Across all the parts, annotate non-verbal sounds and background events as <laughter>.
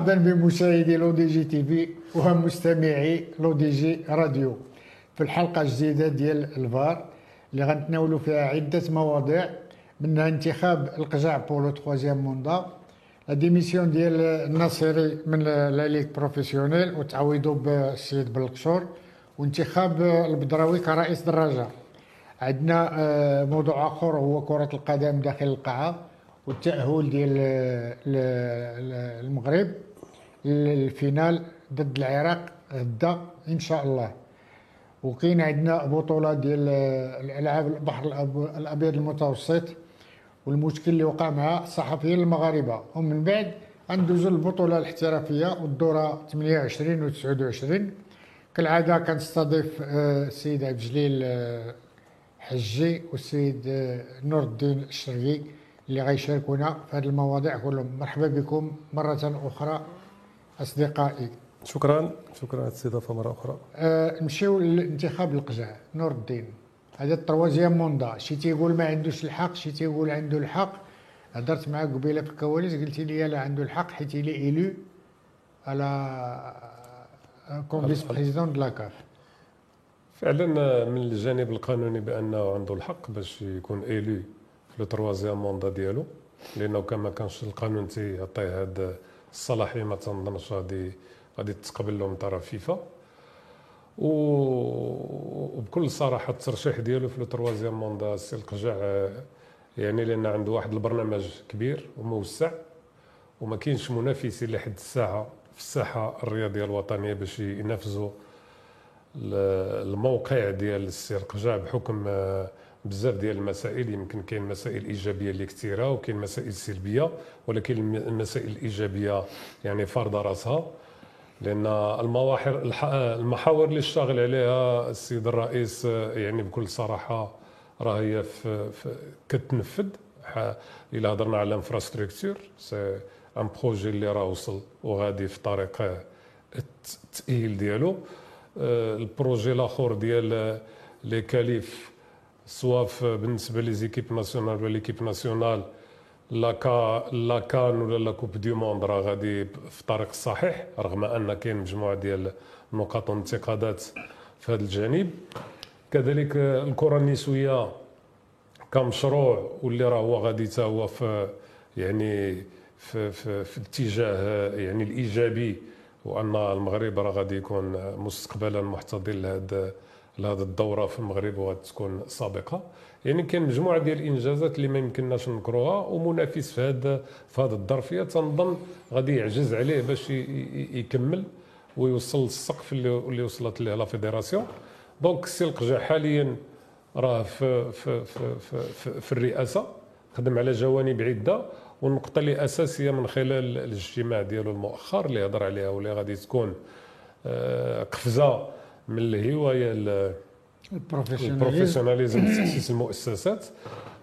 مرحبا بمشاهدي L'ODJ TV ومستمعي L'ODJ Radio. في الحلقة الجديدة ديال الفار اللي غنتناولوا فيها عدة مواضيع منها انتخاب القجع pour le troisième mandat démission ديال الناصري من la ligue professionnelle وتعويضوا بالسيد بلقشور وانتخاب البدراوي كرئيس د الرجاء. عندنا آه، موضوع آخر هو كرة القدم داخل القاعة والتأهل ديال المغرب. للفينال ضد العراق غدا إن شاء الله. وكاين عندنا بطولة ديال الألعاب البحر الأبيض المتوسط والمشكل اللي وقع مع الصحفيين المغاربة. ومن بعد غندوزو للبطولة الاحترافية والدورة 28 و 29 كالعادة كنستضيف آه، السيد عبد الجليل آه، حجي والسيد آه، نور الدين الشرقي اللي غيشاركونا في هذه المواضيع كلهم. مرحبا بكم مرة أخرى. أصدقائي. شكرا. شكرا على الاستضافة مرة أخرى. أه نمشيو للانتخاب القجع نور الدين. هذا ال troisième mandat. شي تيقول ما عندوش الحق شي تيقول عنده الحق. هضرت معاه قبيلة في الكواليس قلت لي لا عنده الحق حيت لي élu على comme vice-président de la CAF فعلا من الجانب القانوني بأنه عنده الحق باش يكون élu le troisième mandat ديالو لأنه كما كانش القانون تيعطيه هاد الصلاحيه ما تنظنش غادي غادي تقبل له من طرف فيفا وبكل صراحة الترشيح ديالو في le troisième mandat سي القجع يعني لأن عنده واحد البرنامج كبير وموسع وما كاينش منافسين لحد الساعة في الساحة الرياضية الوطنية باش ينافسوا الموقع ديال السي القجع بحكم بزاف ديال المسائل يمكن كاين مسائل إيجابية اللي كثيرة وكاين مسائل سلبية ولكن المسائل الإيجابية يعني فرض راسها. لأن المواحر المحاور اللي اشتغل عليها السيد الرئيس يعني بكل صراحة راه هي كتنفذ. إلا هضرنا على ال infrastructure c'est un projet اللي راه وصل وغادي في طريق التأهيل ديالو. ال projet الآخر ديال les qualifs سواء بالنسبة les équipes nationales ولا l'équipe nationale la CA la CAN ولا la coupe du monde راه غادي في الطريق الصحيح رغم أن كاين مجموعة ديال النقاط والانتقادات في هذا الجانب. كذلك الكرة النسوية كمشروع واللي راه هو غادي تا هو في يعني في, في, في الاتجاه يعني الإيجابي وأن المغرب راه غادي يكون مستقبلا محتضن لهذا لهذه الدورة في المغرب وغتكون سابقة. يعني كاين مجموعة ديال الإنجازات اللي ما يمكنناش نذكروها ومنافس في هذا في هذه الظرفيه تنظن غادي يعجز عليه باش يكمل ويوصل للسقف اللي وصلت ليه la fédération. donc السي القجع حاليا راه في في في في, في الرئاسة خدم على جوانب عدة والنقطه اللي أساسية من خلال الاجتماع ديالو المؤخر اللي هضر عليها واللي غادي تكون آه، قفزة من الهوايه ال professionnalisme تاسيس المؤسسات.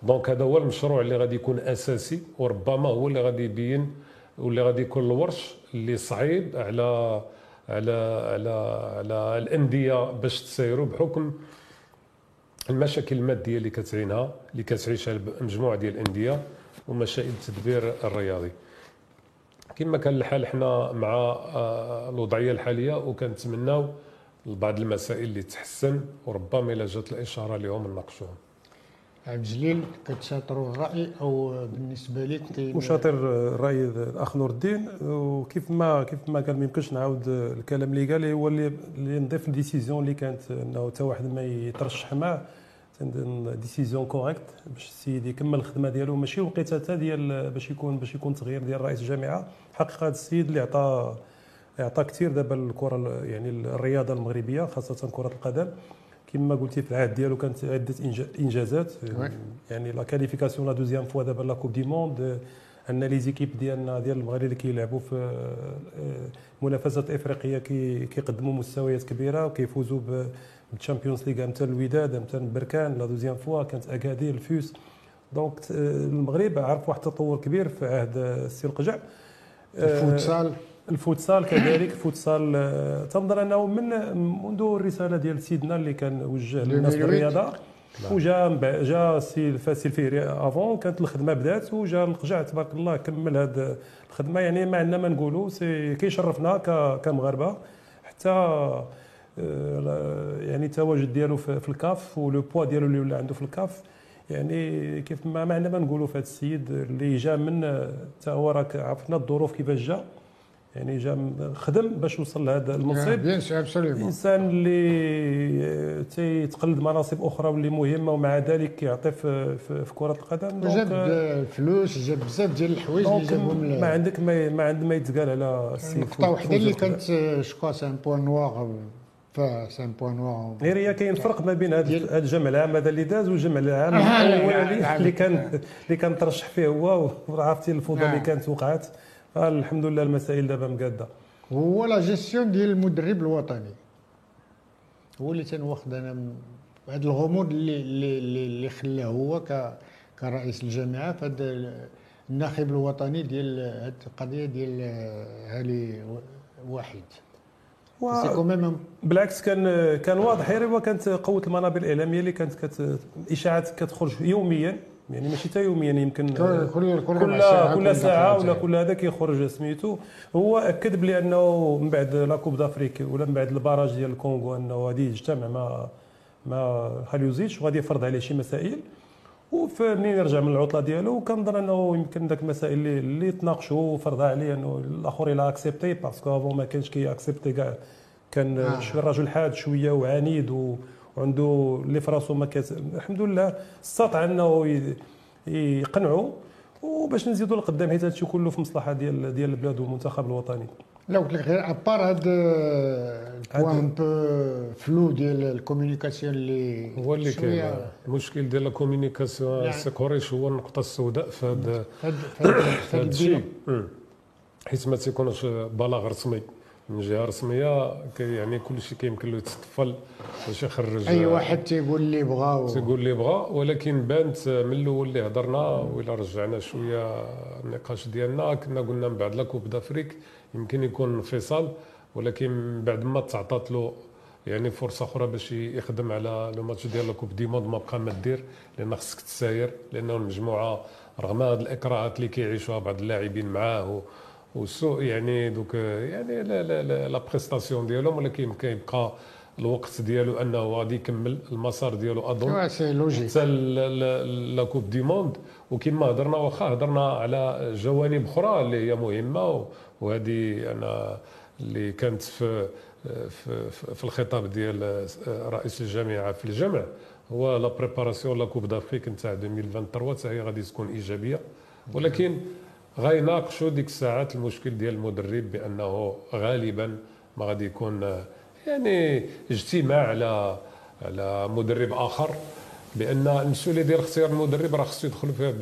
donc هذا هو المشروع اللي غادي يكون أساسي وربما هو اللي غادي يبين واللي غادي يكون الورش اللي صعيب على على على على الأندية باش تسيروا بحكم المشاكل المادية اللي كتعينها اللي كتعيشها مجموعة ديال الأندية ومشاكل التدبير الرياضي. كما كان الحال حنا مع آه، الوضعية الحالية وكنتمناو بعض المسائل اللي تحسن وربما إلا جات الإشارة لهم نناقشوهم. عبد الجليل كتشاطروا الرأي أو بالنسبة لك مشاطر الرأي الأخ نور الدين وكيف ما كيف ما كان ما يمكنش نعاود الكلام اللي قال هو اللي نضيف ال décision اللي كانت إنه حتى واحد ما يترشح معاه décision correcte باش السيد يكمل الخدمة ديالو. ماشي وقيتة حتى ديال باش يكون باش يكون تغيير ديال رئيس الجامعة. حقيقة هذا السيد اللي عطى يعطى كثير دابا الكره يعني الرياضة المغربية خاصة كرة القدم. كما قلتي في العهد ديالو كانت عدة إنجازات. يعني la qualification la deuxième fois دابا la coupe du monde أن les équipes ديالنا ديال المغرب اللي كيلعبوا في آه، منافسات إفريقية كيقدموا مستويات كبيرة وكيفوزوا بال Champions League مثل الوداد مثل بركان la deuxième fois كانت اكادير الفيوس donc آه، المغرب عرف واحد التطور كبير في عهد السي القجع. الفوتسال. الفوتسال كذلك الفوتسال آه، تنظر أنه من منذ الرسالة ديال سيدنا اللي كان وجه للناس بالرياضه وجا من بعد- جا السي الفاسي الفهري avant كانت الخدمة بدات وجا القجع تبارك الله كمل هذه الخدمة. يعني ما عندنا ما نقولوا سي كيشرفنا كمغاربة. حتى آه، يعني التواجد ديالو في الكاف و le poids ديالو اللي ولا عنده في الكاف. يعني كيف ما ما عندنا ما نقولوا في هذا السيد اللي جا من حتى هو راك عرفنا الظروف كيفاش جا. يعني جا خدم باش وصل لهذا المنصب الإنسان اللي تيتقلد مناصب أخرى واللي مهمة ومع ذلك كيعطي في, في, في كرة القدم جاب donc فلوس جاب بزاف ديال الحوايج اللي جابهم ما عندك ما, ما عند ما يتقال على السي نقطة وحدة اللي. كانت شكوا sans point noir sans point noir غير هي كاين فرق ما بين هذا الجمع العام هذا اللي داز والجمع العام آه، لا، الاولاني لا، اللي. كان اللي كان ترشح فيه هو وعرفتي الفوضى اللي نعم. كانت وقعت الحمد لله المسائل دابا مقادة. هو لا جيستيون ديال المدرب الوطني. هو اللي تنواخد أنا من هذا الغموض اللي اللي اللي, اللي خلاه هو ك كرئيس الجامعة هذا الناخب الوطني ديال هذه القضية ديال علي واحد. quand même بالعكس كان كان واضح. هو كانت قوة المنابر الإعلامية اللي كانت كت الاشاعات كتخرج يوميا. يعني ماشي حتى يوميا يمكن كل كل كل كل ساعة، كل ساعة. ولا كل هذا كيخرج سميتو هو أكد بلي أنه من بعد la coupe d'Afrique ولا من بعد ال barrage ديال الكونغو أنه غادي يجتمع مع مع خاليوزيتش وغادي يفرض عليه شي مسائل ومنين يرجع من العطلة ديالو كنظن أنه يمكن ذاك المسائل اللي اللي تناقشوا وفرضها عليه أنه الأخر il a accepté parce que avant ما كانش كي accepter كاع كان آه. شوية رجل حاد شوية وعنيد و وعنده اللي في راسو ما كاس الحمد لله استطاع انه يقنعوا وباش نزيدوا لقدام حيت هادشي كله في مصلحة ديال ديال البلاد والمنتخب الوطني. لا قلت لك غير à part هاد ال point un peu flou ديال ال communication اللي هو اللي كاين المشكل ديال la communication نعم. سي قريش هو النقطة السوداء في فهاد هذا الشيء. حيت ما تيكونش بلاغ رسمي. من جهة رسمية كي يعني كل شيء كيمكن له يتطفل باش يخرج أي واحد تيقول اللي بغا و- تيقول اللي بغا ولكن بانت من الأول اللي هضرنا وإلا رجعنا شوية النقاش ديالنا كنا قلنا من بعد la Coupe d'Afrique يمكن يكون انفصال ولكن من بعد ما تعطات له يعني فرصة أخرى باش يخدم على les matchs ديال Coupe du monde ما بقى ما دير لأن خصك تساير لأنه المجموعة رغم هذه الاكراهات اللي كيعيشوها بعض اللاعبين معاه والسوء يعني دوك يعني لا لا لا, la prestation ديالهم ولكن كيبقى الوقت ديالو أنه غادي يكمل المسار ديالو أظن. c'est logique حتى la Coupe du monde وكما هضرنا واخا هضرنا على جوانب أخرى اللي هي مهمة وهذه أنا اللي كانت في في في- في الخطاب ديال رئيس الجامعة في الجمع هو la préparation la Coupe d'Afrique نتاع 2023 حتى هي غادي تكون إيجابية. ولكن غيناقشوا ديك الساعات المشكل ديال المدرب بأنه غالبا ما غادي يكون يعني اجتماع على على مدرب آخر بأن المسؤوليه ديال اختيار المدرب راه خصو يدخل فيها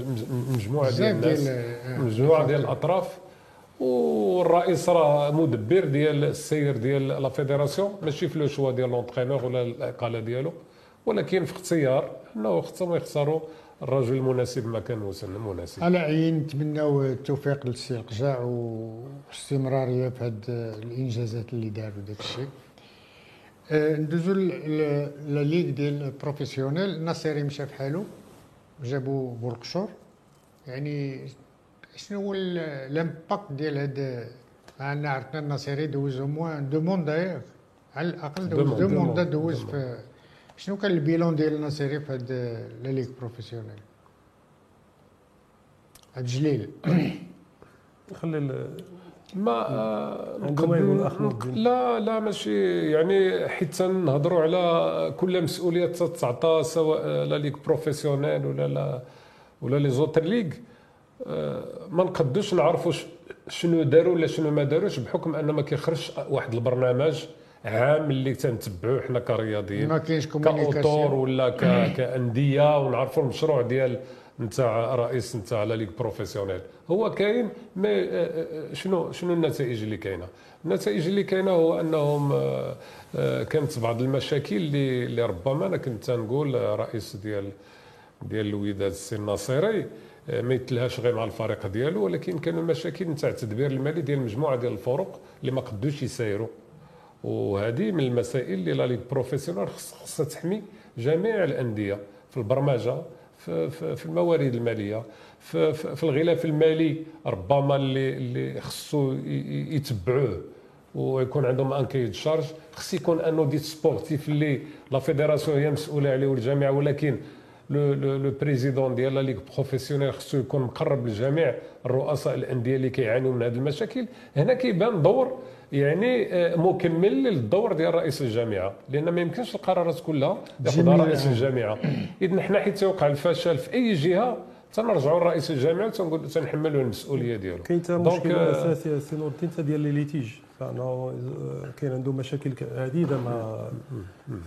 مجموعة ديال الناس مجموعة ديال الأطراف. والرئيس راه مدبر ديال السير ديال la fédération ماشي في le choix ديال l'entraîneur ولا الإقالة ديالو ولكن في اختيار أنه خصهم يختاروا الرجل المناسب مكان مناسب. على عين نتمناو التوفيق للسي القجاع واستمرارية في هاد الإنجازات اللي داروا داك الشيء. آه، ندوزو la ligue ديال ال professionnelle. الناصري مشى في حالو جابوا بولقشور يعني شنو هو ال- ال impact ديال هاد انا عرفنا الناصري دوز au moins deux mandats d'ailleurs على الأقل دوز deux mandats، دوز deux في شنو كان ال bilan ديال الناصري في هاد la ligue professionnelle؟ عبد الجليل <coughs> خلي ال- ما آه، عندهم ما يقول. لا لا ماشي يعني حيت نهضروا على كل مسؤوليه تتعطى سواء la ligue professionnelle ولا لا ولا les autres ligues. آه، ما نقدوش نعرفوا شنو داروا ولا شنو ما داروش بحكم ان ما كيخرجش واحد البرنامج عام اللي تنتبعوه حنا كرياضيين ما كاينش ك acteurs ولا <clears throat> كأندية ونعرفوا المشروع ديال نتاع رئيس نتاع la ligue professionnelle. هو كاين ما آه، آه، شنو شنو النتائج اللي كاينة؟ النتائج اللي كاينة هو أنهم آه، آه، كانت بعض المشاكل اللي اللي ربما أنا كنت نقول آه، رئيس ديال ديال الوداد السي الناصري آه، ما يتلهاش غير مع الفريق ديالو ولكن كانوا مشاكل نتاع التدبير المالي ديال مجموعة ديال الفرق اللي ما قدوش يسايروا. وهذه من المسائل اللي la ligue professionnelle خص- خصها تحمي جميع الأندية في البرمجة في, في, في الموارد المالية في, في, في الغلاف المالي ربما اللي اللي خصو يتبعوه ويكون عندهم un cahier charges خص يكون un audit sportif اللي la fédération هي مسؤوله عليه والجامعة ولكن le le président ديال la ligue professionnelle خصو يكون مقرب لجميع الرؤساء الأندية اللي كيعانيوا من هذه المشاكل هنا كيبان دور يعني آه، مكمل للدور ديال رئيس الجامعة لأن ما يمكنش القرارات كلها ياخذها رئيس الجامعة. اذا حنا حيت يوقع الفشل في أي جهة تنرجعوا لرئيس الجامعة وتنقول تنحملوا المسؤولية ديالو. كاين حتى مشكلة أساسية سي نور الدين ديال les litiges. فانه كاين عنده مشاكل عديدة مع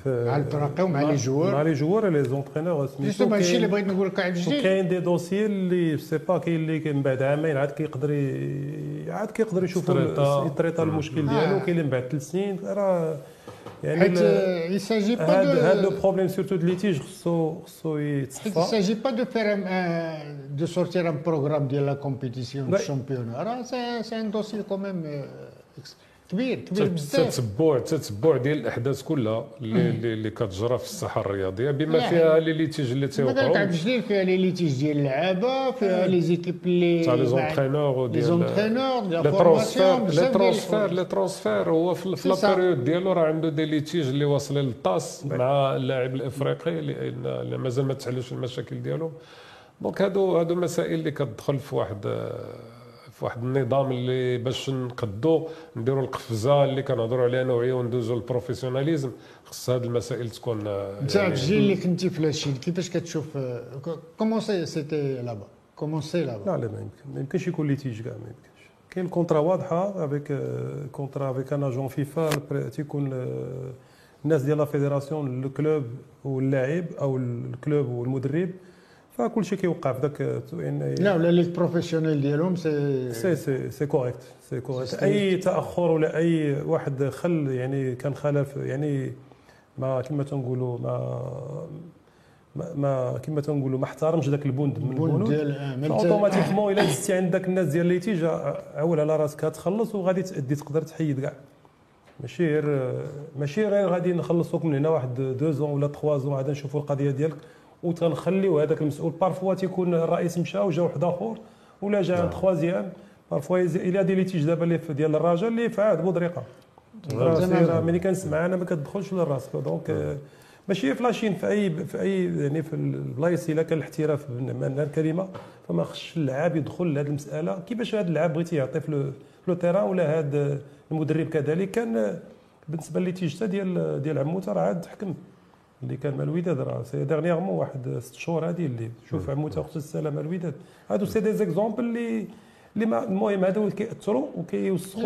مع الفرق ومع les joueurs. مع les joueurs les entraîneurs سميتو هادشي اللي بغيت نقول لك عاد جديد كاين دي دوسي اللي سي با كاين اللي من بعد عامين عاد كيقدر عاد كيقدر يشوف يتريطا المشكل ديالو كاين اللي من بعد ثلاث سنين راه يعني حيت il s'agit pas de هذا le problème surtout de litige خصو خصو يتصفى il s'agit pas de faire de sortir un programme ديال la compétition championnat راه c'est un dossier quand même كبير كبير بزاف. تتبع تتبع ديال الأحداث كلها اللي اللي كتجرى في الساحه الرياضية بما فيها les litiges اللي تيوقعوا. مثلا جديد فيها les litiges ديال اللعابة فيها les équipes اللي تاع les entraîneurs les entraîneurs les transferts les transferts les transferts هو في la période ديالو راه عنده des litiges اللي واصلين لل TAS مع اللاعب الإفريقي اللي مازال ما تحلوش المشاكل ديالهم. donc هادو هادو مسائل اللي كتدخل في واحد في واحد النظام اللي باش نقدو نديروا القفزة اللي كنهضروا عليها نوعية وندوزوا لل professionnalisme خص هذه المسائل تكون انت يعني الجيل اللي كنتي في la Chine كيفاش كتشوف comment c'est c'était là-bas comment c'est là-bas لا لا ما يمكن ما يمكنش يكون litige كاع ما يمكنش. كاين ال contrat واضحة avec كونترا افيك ان اجون فيفا تيكون الناس ديال لا فيدراسيون الكلوب واللاعب أو الكلوب والمدرب فكل شيء كيوقع في ذاك لا ولا لي بروفيسيونيل ديالهم سي سي سي سي كوريكت سي كوريكت اي تاخر ولا اي واحد خل يعني كان خلف يعني ما كما تنقولوا ما ما كما تنقولوا ما احترمش ذاك البند من البنود اوتوماتيكمون الا دزتي عند ذاك الناس ديال اللي تيجا عول على راسك تخلص وغادي تادي تقدر تحيد كاع ماشي غير ماشي غير غادي نخلصوك من هنا واحد دو زون ولا تخوا زون عاد نشوفوا القضية ديالك وتنخليو هذاك المسؤول. بارفوا تيكون الرئيس مشى وجا واحد آخر ولا جا عند تخوازيام بارفوا إلى دي ليتيج دابا اللي ديال الرجل اللي في عاد بودريقه راه ملي كنسمع أنا ما كتدخلش للراس دونك ماشي في لاشين في اي في أي يعني في البلايص إلا كان الاحتراف بمعنى الكلمة. فما خصش اللعاب يدخل لهذه المسألة. كيفاش هذا اللعاب بغيتي يعطي في le terrain ولا هذا المدرب كذلك؟ كان بالنسبة للتيجته ديال ديال عموتة راه عاد تحكم اللي كان مع الوداد راه c'est dernièrement واحد ست شهور هذه اللي شوف عموته أخت السلام الوداد. هادو c'est des exemples اللي اللي ما المهم هادو كيأثروا وكيوسخوا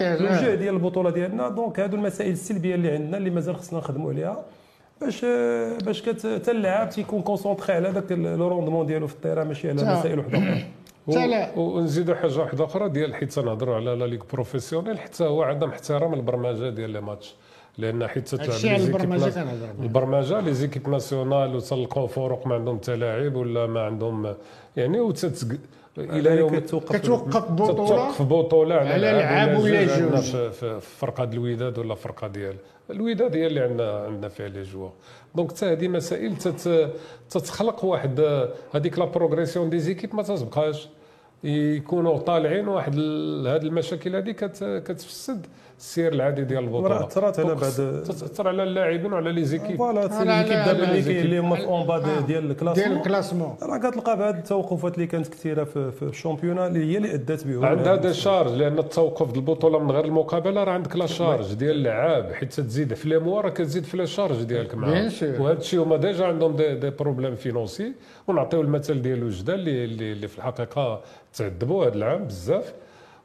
الوجه ديال البطولة ديالنا. donc هادو المسائل السلبية اللي عندنا اللي مازال خصنا نخدموا عليها. باش باش حتى اللاعب تيكون concentré على داك le rendement ديالو في ال terrain ماشي على مسائل وحدة. أخرى ونزيدوا حاجة واحدة أخرى ديال حيت تنهضروا على la ligue professionnelle حتى هو عدم احترام البرمجه ديال les matchs. لأن حيت تتعب البرمجة البرمجة. les équipes nationales وتلقاو فروق ما عندهم تلاعب ولا ما عندهم يعني وتتق إلى يوم كتوقف بطولة؟ توقف بطولة على لعاب ولا جوج؟ في فرقة الوداد ولا فرقة ديال الوداد هي اللي عندنا عندنا فيها les joueurs. donc حتى هذه مسائل تتخلق واحد هذيك la progression des équipes ما تتبقاش يكونوا طالعين واحد هذه المشاكل هذه كتفسد. السير العادي ديال البطولة. ترات أنا بعد تاثر على اللاعبين وعلى les équipes. voilà les équipes دابا اللي كاين اللي هما في en bas ديال ال classement ديال ال classement راه كتلقى بهاد التوقفات اللي كانت كثيرة في, في ال championnat اللي هي اللي ادت بهم. عندها des charges لأن التوقف ديال البطولة من غير المقابلة راه عندك la charge ديال اللعاب حيت تزيد في les mois راه كتزيد في la charge ديالك معاهم. وهذا الشيء هما déjà عندهم des, des problèmes financiers ونعطيو المثل ديال وجده اللي, اللي في الحقيقة تعذبوا هذا العام بزاف.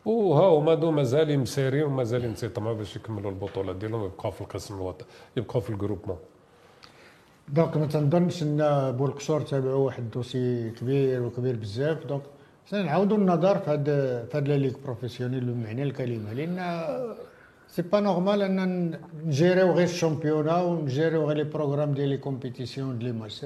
وها هما دو مازالين مسيرين ومازالين تيطمعوا باش يكملوا البطولة ديالهم ويبقاو في القسم الوطني يبقاو في ال groupement donc ما تنظنش إن بورقشور تابعوا واحد ال dossier كبير وكبير بزاف. donc نعاودوا النظر في هذا في هذا ligue professionnelle بمعنى الكلمة. لأن c'est pas normal إن نجيريو غير ال championnat ونجيريو غير les programmes ديال les compétitions ديال les matchs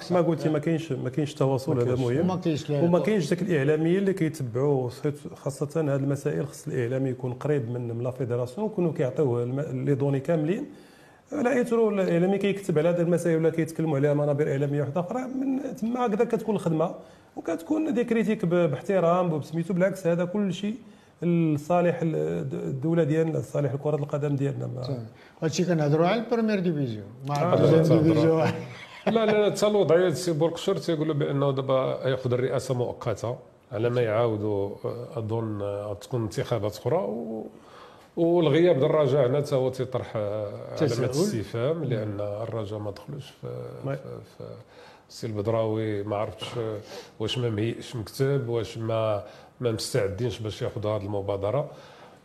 سي ما قلتي ما كاينش ما كاينش تواصل هذا مهم وما كاينش وما كاينش ذاك الاعلاميين اللي كيتبعوا خاصه هذه المسائل خص الإعلامي يكون قريب من la fédération ويكونوا كيعطيوه les données كاملين. لا ايترو الإعلامي كيكتب على هذه المسائل ولا كيتكلموا عليها منابر اعلاميه واحدة أخرى من تما هكذا كتكون الخدمة. وكتكون des critiques باحترام بسميتو بالعكس هذا كل شيء لصالح الدولة ديالنا لصالح كره القدم ديالنا. ما- هادشي كنهضروا على ال première division. ما لا، عرفتش لا، لا لا الوضعيه سي بورقشور تيقولوا بأنه دابا يأخذ الرئاسة مؤقتة على ما يعاودوا آه، أظن آه، تكون انتخابات أخرى و والغياب ديال الرجاء هنا حتى هو تيطرح آه، علامه. استفهام لأن الرجاء ما دخلوش في. في, في السي البدراوي ما عرفتش واش ما مهيئش مكتب واش ما ما مستعدينش باش ياخذوا هذه المبادرة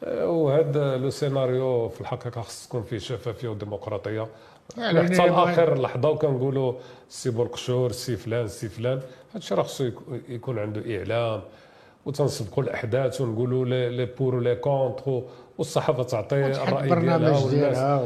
وهذا le scénario في الحقيقة خص تكون فيه شفافية وديمقراطية يعني حتى يبغى- آخر لحظة وكنقولوا سي بورقشور سي فلان سي فلان. هادشي راه خصو يكون- عنده إعلام وتنسبقوا الأحداث ونقولوا les pour و les contre والصحافة تعطي الراي ديالها ديالها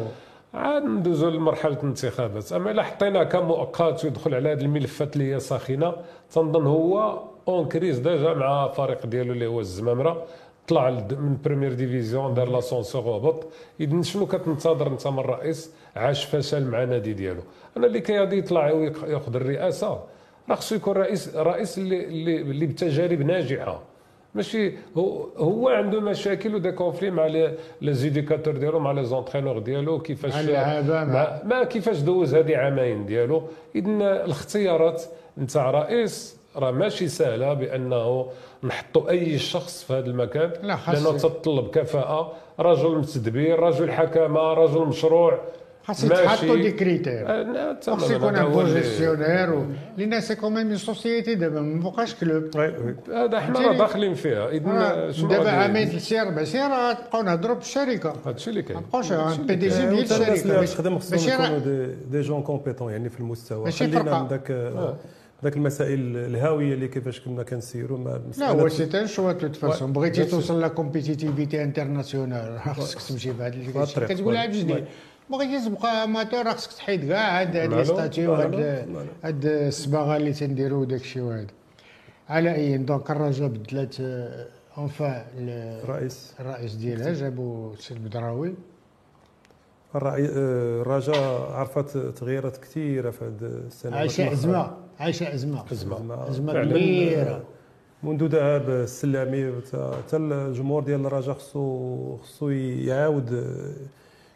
عاد ندوزو لمرحلة الانتخابات. أما إلا حطيناه كمؤقت ويدخل على هذه الملفات اللي هي ساخنة تنظن هو en crise déjà مع الفريق ديالو اللي هو الزمامرة. طلع من première division دار l'ascenseur وهبط اذا شنو كتنتظر أنت من الرئيس؟ عاش فشل مع نادي ديالو. أنا اللي كيغادي يطلع وياخذ الرئاسة. راه خصو يكون رئيس رئيس اللي اللي, اللي بتجارب ناجحة. ماشي هو هو عنده مشاكل و des conflits مع les éducateurs ديالو مع les entraîneurs ديالو كيفاش مع اللعابة، مع- مع ما كيفاش دوز هذه عامين ديالو. اذا الاختيارات نتاع رئيس راه ماشي سهلة بأنه نحطوا أي شخص في هذا المكان لا، خاص- لأنه تتطلب كفاءة. رجل متدبير رجل حكمه رجل مشروع. خاص يتحطوا des critères. آه، خاص يكون un visionnaire و- لأن c'est quand même une société دابا ما بقاش club. oui. هذا حنا راه؟ داخلين فيها. اذا شنو دابا عامين ثلاث سنين أربع سنين راه غنبقاو نهضروا بالشركة هادشي اللي كاين. ما بقاوش هادشي اللي PDG ديال الشركة. باش- غتخدم خصهم ماشي يكونوا des, gens compétents يعني في المستوى. ماشي خلينا فرقة. من ذاك ذاك المسائل الهاوية اللي كيفاش كنا كنسيروا ما لا هو c'est un choix toute façon بغيتي توصل la compétitivité internationale <laughs> خاصك تمشي بهذا. الشيء كتقول عاد جديد بغيتي تبقى amateur راه خصك تحيد كاع هاد هاد les؟ statuts مالو؟ هاد. هاد الصباغة اللي تنديروا وداك الشيء وهذا على أي donc الرجاء بدلات enfin الرئيس الرئيس ديالها جابوا السي البدراوي الرأي- آه، الرجاء عرفت تغييرات كثيرة في هذه السنوات عايشه. أزمة عايشة أزمة أزمة. أزمة فعلاً. كبيرة منذ ذهاب السلامي حتى الجمهور ديال الرجاء خصو خصو يعاود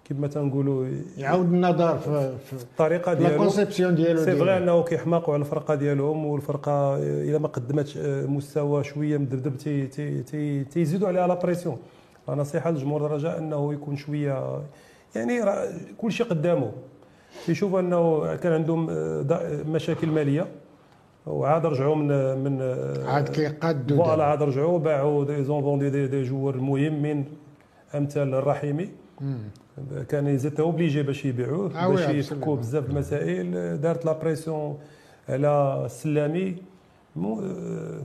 كما تنقولوا يعاود النظر في, في الطريقة ديالو conception ديالو c'est vrai. أنه كيحماقوا على الفرقة ديالهم والفرقة الا ما قدمتش آه، مستوى شوية مدبدب تي تي تي تيزيدوا عليها la pression نصيحة للجمهور الرجاء أنه يكون شوية يعني كل شيء قدامه يشوف أنه كان عندهم آه، مشاكل مالية وعاد رجعوا من من آه، عاد كيقادوا voilà. عاد رجعوا باعوا ils ont vendu des, des joueurs مهمين أمثال الرحيمي. كان ils étaient obligés باش يبيعوه آه باش. يفكوا بزاف المسائل دارت la pression على السلامي مو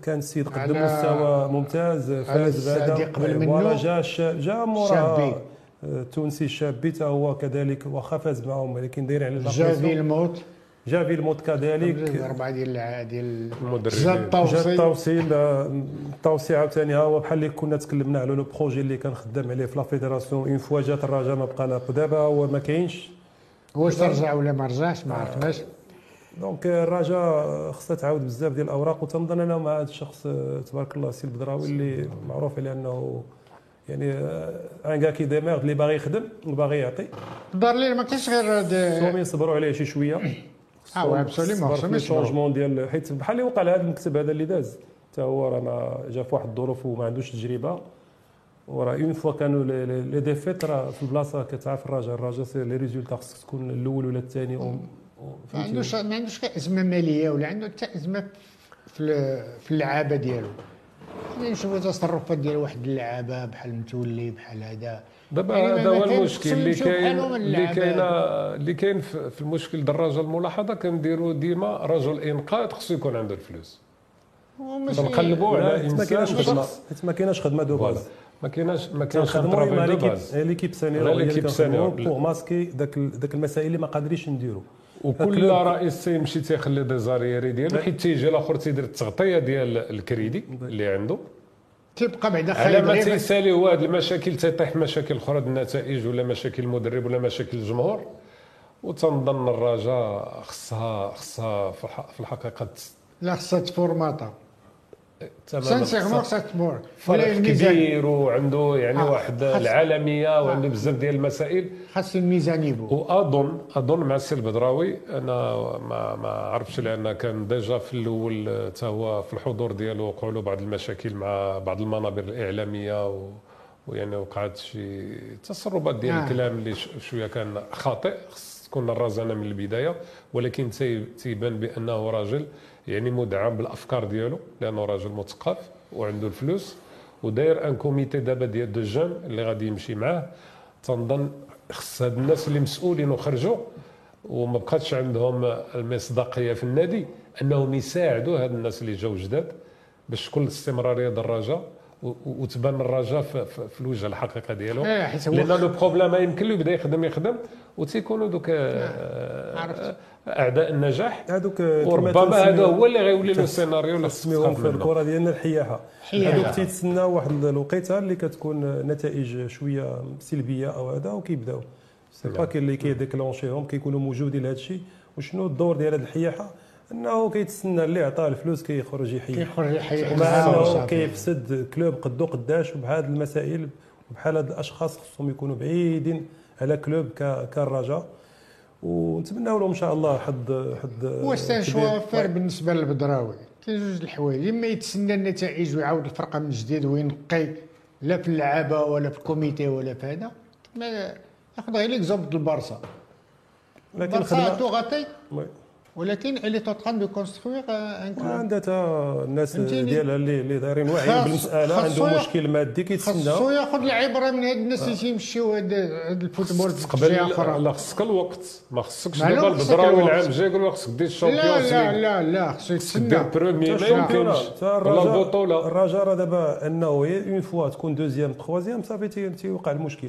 كان السيد قدم مستوى ممتاز فاز بعدا قبل منه. جا جا مورا التونسي الشابي حتى هو كذلك واخا فاز معهم ولكن داير على جافي الموت. جا فيلموتس كذلك. اربعه ديال ديال. جا جا الطوسي التوصي التوصي عاوتاني. ها هو بحال اللي كنا تكلمنا على le projet اللي كان خدام عليه في la fédération. une fois جات الرجاء ما بقى لا دابا هو ما كاينش. واش رجع ولا ما رجعش؟ ما عرفناش. donc الرجاء خصها تعاود بزاف ديال الأوراق وتنظن أنا مع هذا الشخص آه، تبارك الله السي البدراوي اللي معروف عليه أنه يعني un gars qui démerde اللي باغي يخدم وباغي يعطي الليل ما كاينش غير خصهم يصبروا عليه شي شوية آه absolument خصهم. ال changement ديال حيت بحال اللي وقع لهذا المكتب هذا اللي داز حتى هو راه ما جا في واحد الظروف وما عندوش تجربه وراه une fois كانوا les- défaites راه في البلاصه كتعرف الرجاء الرجاء c'est les résultats خصك تكون الأول ولا الثاني ما؟ عندوش ما عندوش ازمه ماليه ولا عنده حتى ازمه في في اللعابه ديالو. نشوفوا تصرفات ديال واحد اللعابة بحال متولي بحال هذا. دابا يعني هذا هو المشكل. اللي كاين اللي. كاين اللي كاين في المشكل د الرجاء الملاحظة كنديروا ديما رجل إنقاذ خصو يكون عنده الفلوس. نقلبوا على إنسان كايناش خدمه حيت ما كايناش خدمة de base. ما كايناش ما كاينش travail مع de l'équipe base l'équipe اللي l'équipe senior. pour masquer داك داك المسائل اللي ما قادرينش نديروا وكل. <laughs> رئيس تيمشي تيخلي des arriérés ديالو حيت تيجي الآخر تيدير التغطيه ديال الكريدي اللي عنده. تيبقى بعدا على خايب ما غير. تيسالي هو هاد المشاكل تيطيح مشاكل أخرى النتائج ولا مشاكل المدرب ولا مشاكل الجمهور. وتنظن الرجاء خصها خصها في الح- في الحقيقة لا خصها تفورماطا sincèrement خصها خصها تمور ولا فرق الميزان. كبير وعنده يعني آه، واحد العالمية وعنده بزاف ديال المسائل. خاص الميزان يبو. واظن أظن مع السي البدراوي أنا ما ما عرفتش لأن كان déjà في الأول حتى هو في الحضور ديالو وقعوا له بعض المشاكل مع بعض المنابر الإعلامية و ويعني وقعت شي تسربات ديال آه. آه. الكلام اللي ش- شوية كان خاطئ. خص تكون الرزانة من البداية ولكن تي- تيبان بأنه راجل يعني مدعم بالأفكار ديالو لأنه راجل مثقف وعنده الفلوس وداير un comité دابا ديال de jeunes اللي غادي يمشي معاه. تنظن خص هاد الناس اللي مسؤولين وخرجوا وما بقاتش عندهم المصداقية في النادي انهم يساعدوا هاد الناس اللي جاوا جداد باش الرجاء و- و- وتبان الرجاء في, الوجه الحقيقة ديالو. لأن le problème ما يمكن له يبدأ يخدم يخدم. وتيكونوا دوك آه، عرفت. أعداء النجاح. هذوك وربما هذا هو اللي غيولي له السيناريو اللي تسميهم في الكرة ديالنا الحياحة. هذوك تيتسناو واحد الوقيتة اللي كتكون نتائج شوية سلبية أو هذا وكيبداو. c'est pas نعم. كاين اللي كيديكلونشيهم كيكونوا موجودين لهذا الشيء وشنو الدور ديال هذه الحياحة؟ انه كيتسنى اللي عطاه الفلوس كيخرج يحيح كيخرج ومع معاه انه. كيفسد club قدو قداش وبهذه المسائل وبحال هاد الأشخاص خصهم يكونوا بعيدين على club كالرجاء. ونتمناو لهم إن شاء الله حد حد كبير. شوافير بالنسبة للبدراوي؟ كاين جوج الحوايج. إما يتسنى النتائج ويعاود الفرقة من جديد وينقي لا في اللعابة ولا في الكوميتي ولا في هذا. ما ياخذ غير ليكزومبل البارسا. لكن البارسا. ولكن اللي تطران دو كونستروير إن كلوب عندها تا الناس؟ ديالها اللي اللي دايرين واعيين بالمسألة عندهم يا- مشكل مادي خاصو كيتسناو ياخذ العبرة من هاد الناس اللي تيمشيو هاد الفوتبول في قبل أخرى لا خصك الوقت ما خصكش ما دابا خصك البدراوي. العام الجاي يقول لك خصك دير لا ال Champions لا لا لا خصو دير يتسنى premier ما تا يمكنش ولا البطولة. الرجاء راه دابا أنه une fois تكون deuxième troisième صافي تي- تيوقع المشكل.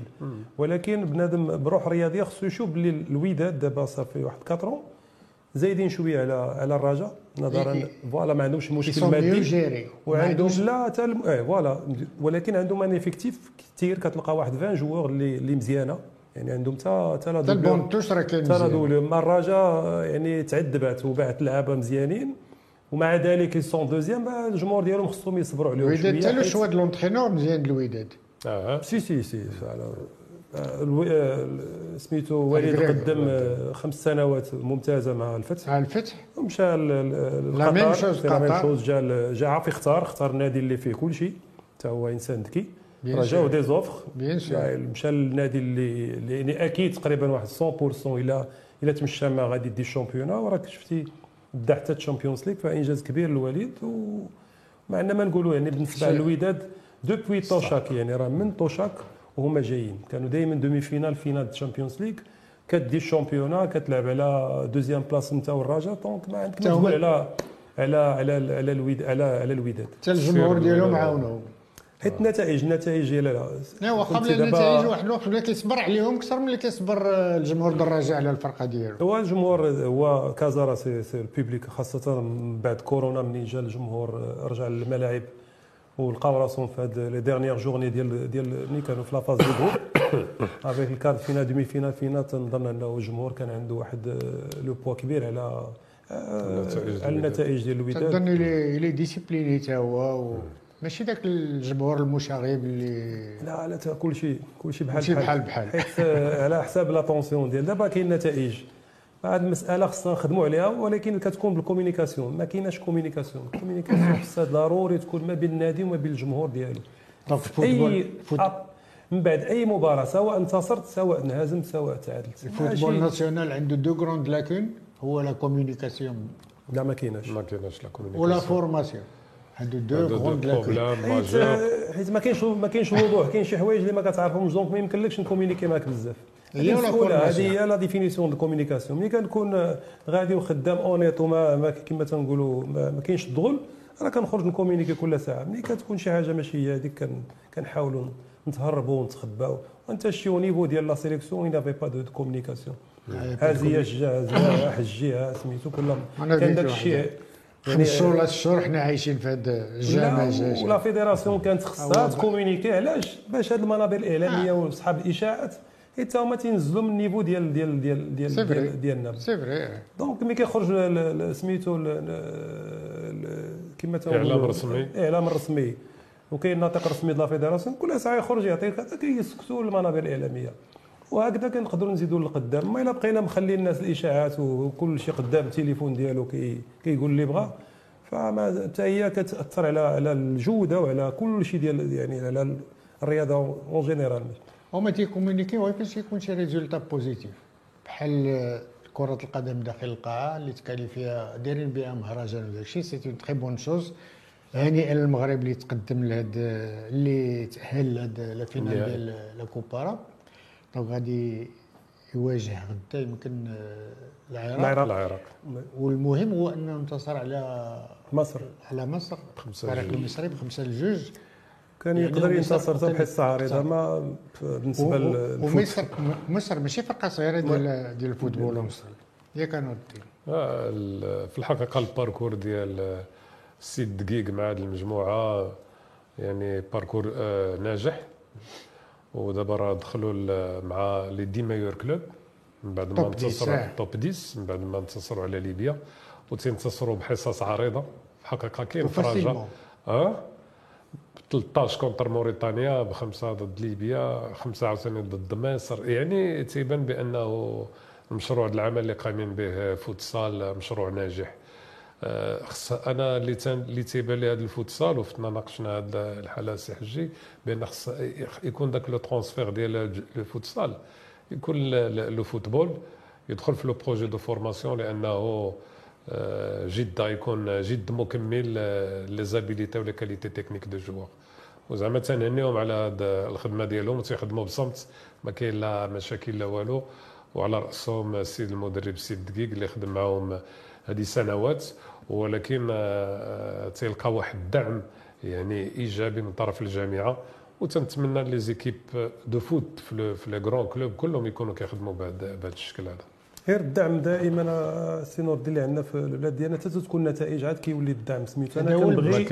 ولكن بنادم بروح رياضيه خصو يشوف بلي الوداد دابا صافي واحد 4 زايدين شوية على على الرجاء نظرا إيه. voilà ما عندهمش مشكل مادي. وعندهم لا حتى الم- آه voilà. ولكن عندهم un effectif كثير كتلقى واحد 20 joueurs اللي اللي مزيانة. يعني عندهم لا حتى doublures ال banc de touche راه كاين تا لا مع الرجاء يعني تعذبات وباعت لعابة مزيانين. ومع ذلك ils sont deuxièmes الجمهور ديالهم خصهم يصبروا عليهم الوداد شوية حتى le choix de l'entraîneur مزيان الوداد آه. سي سي سي آه، سميتو وليد. قدم آه، خمس سنوات ممتازة مع الفتح. مع الفتح؟ ومشى لقطر لا. chose جا جا عارف يختار اختار النادي اللي فيه كل شيء. حتى هو إنسان ذكي. بيان راه جاو سور. دي زوفر بيان سور مشى للنادي اللي يعني أكيد تقريبا واحد 100% إلى إلى تمشى ما غادي يدي الشامبيونا وراك شفتي دا حتى الشامبيونز ليغ فانجاز كبير للوليد ومع إن ما نقولوا يعني بالنسبة للوداد دوبوي توشاك يعني راه من توشاك وهما جايين. كانوا دائما دومي فينال فينال الشامبيونز ليغ كدي الشامبيونا كتلعب على دوزيام بلاص انت والرجاء دونك ما عندك ما على على على على الود على على الوداد. حتى الجمهور ديالهم. عاونوهم. حيت النتائج النتائج هي لا لا. واخا النتائج واحد الوقت ولا كيصبر عليهم أكثر من اللي كيصبر آه، الجمهور د الرجاء على الفرقة ديالو. هو الجمهور هو كازارا سي سي le public خاصة من بعد كورونا منين جا الجمهور رجع للملاعب. ولقاو راسهم في هاد les dernières journées ديال ديال ملي كانوا في la phase de groupes avec ال quart de finale, demi-finale, finale تنظن أنه الجمهور كان عنده واحد le poids كبير على آه، النتائج على ديال النتائج ديال الوداد. تنظن il est il est discipliné تا هو ماشي ذاك الجمهور المشاغب اللي لا لا تا كل شيء كل شيء بحال. ماشي بحال بحال. حيت آه، على حساب l'attention ديال دابا كاين نتائج. هذه المسألة خصنا نخدموا عليها ولكن كتكون بال communication. ما كايناش communication. ال communication خصها ضروري تكون ما بين النادي وما بين الجمهور ديالو. ال football أي من بعد أي مباراة سواء انتصرت سواء انهزمت سواء تعادلت ال football national عنده deux grandes lacunes هو la communication لا ما كايناش. ما كايناش لا ولا communication formation عنده دو هادو دو غروند لاكون ماجور حيت ما كاينش ما كاينش وضوح. كاين شي حوايج اللي ما كتعرفهمش donc ما يمكنلكش نكومينيكي معاك بزاف. هي هذه ولا هي la définition de communication ملي كنكون آه، غادي وخدام honnête وما ما كما تنقولوا ما, كاينش الدغل راه كنخرج نكومينيكي كل ساعة. ملي كتكون شي حاجة ماشي هي هذيك كن- كنحاولوا نتهربوا ونتخباو. وأنت شي niveau ديال la sélection il n'avait pas de communication. هذه هي الجهة حجي ها سميتو كل كان داك واحد. الشيء خمس شهور ولا ست شهور حنا عايشين في هذا الجامعة ولا fédération كانت خصها تcommuniquer علاش؟ باش هاد المنابر الإعلامية واصحاب الإشاعات حتى هما تينزلوا من ال niveau ديال ديال ديال ديال c'est vrai. ديال- ديالنا c'est vrai donc ملي كيخرج سميتو كما تنقولوا إعلام رسمي. اعلام رسمي وكاين ناطق رسمي ديال la fédération كل ساعه يخرج يعطيك هذا كيسكتوا المنابر الاعلاميه وهكذا كنقدروا نزيدوا للقدام ما الا بقينا مخلين الناس الاشاعات وكل شيء قدام التليفون ديالو كي كيقول اللي بغا فما حتى هي كتاثر على على الجوده وعلى كل شيء ديال يعني على الرياضه en général هما تيcommuniquerو غير فاش يكون شي résultat positif. بحال كرة القدم داخل القاعة اللي تكالي فيها دايرين بها مهرجان وداك الشيء c'est une très bonne chose هنيئا للمغرب اللي تقدم لهاد اللي تأهل لهاد la finale. ديال la Coupe arabe donc غادي يواجه غدا يمكن آه، العراق. العراق. العراق. والمهم هو أنه انتصر على مصر. على مصر. الفريق. المصري بخمسة لجوج. كان يعني يقدر ينتصر بحصص عريضه ما بالنسبة ومصر مصر ماشي فرقه صغيره ديال ديال الفوتبول المصري هي كانوا الدين. آه، في الحقيقة الباركور ديال آه، السيد دقيق مع هذه المجموعة يعني باركور آه، ناجح. ودابا راه دخلوا مع لي دي مايور كلوب. من بعد ما توب 10 انتصروا آه. توب 10 من بعد ما انتصروا على ليبيا. وتنتصروا بحصص عريضة. في الحقيقة كاين وفاسيلمون آه؟ 13 contre موريتانيا بخمسة ضد ليبيا خمسة عاوتاني ضد مصر. يعني تيبان بأنه المشروع العمل اللي قايمين به futsal مشروع ناجح. آه، خص أنا اللي اللي تيبان لي هذا ال futsal وفتنا ناقشنا هذا الحالة سي حجي بأن خص يكون ذاك le transfert ديال le futsal. يكون le football يدخل في le projet de formation لأنه آه، جدا يكون جد مكمل les habiletés و les qualités techniques de joueur. وزعما تنهنيهم على هاد الخدمة ديالهم وتيخدموا بصمت ما كاين لا مشاكل لا والو. وعلى رأسهم السيد المدرب السيد دكيك اللي خدم معاهم هذه سنوات. ولكن آه، تيلقى واحد الدعم يعني إيجابي من طرف الجامعة. وتنتمنى les équipes de foot في les grands clubs كلهم يكونوا كيخدموا بهذا الشكل هذا. غير الدعم دائما آه، سي نور الدين اللي عندنا في البلاد ديالنا حتى تكون النتائج عاد كيولي الدعم. سميتو أنا كنبغي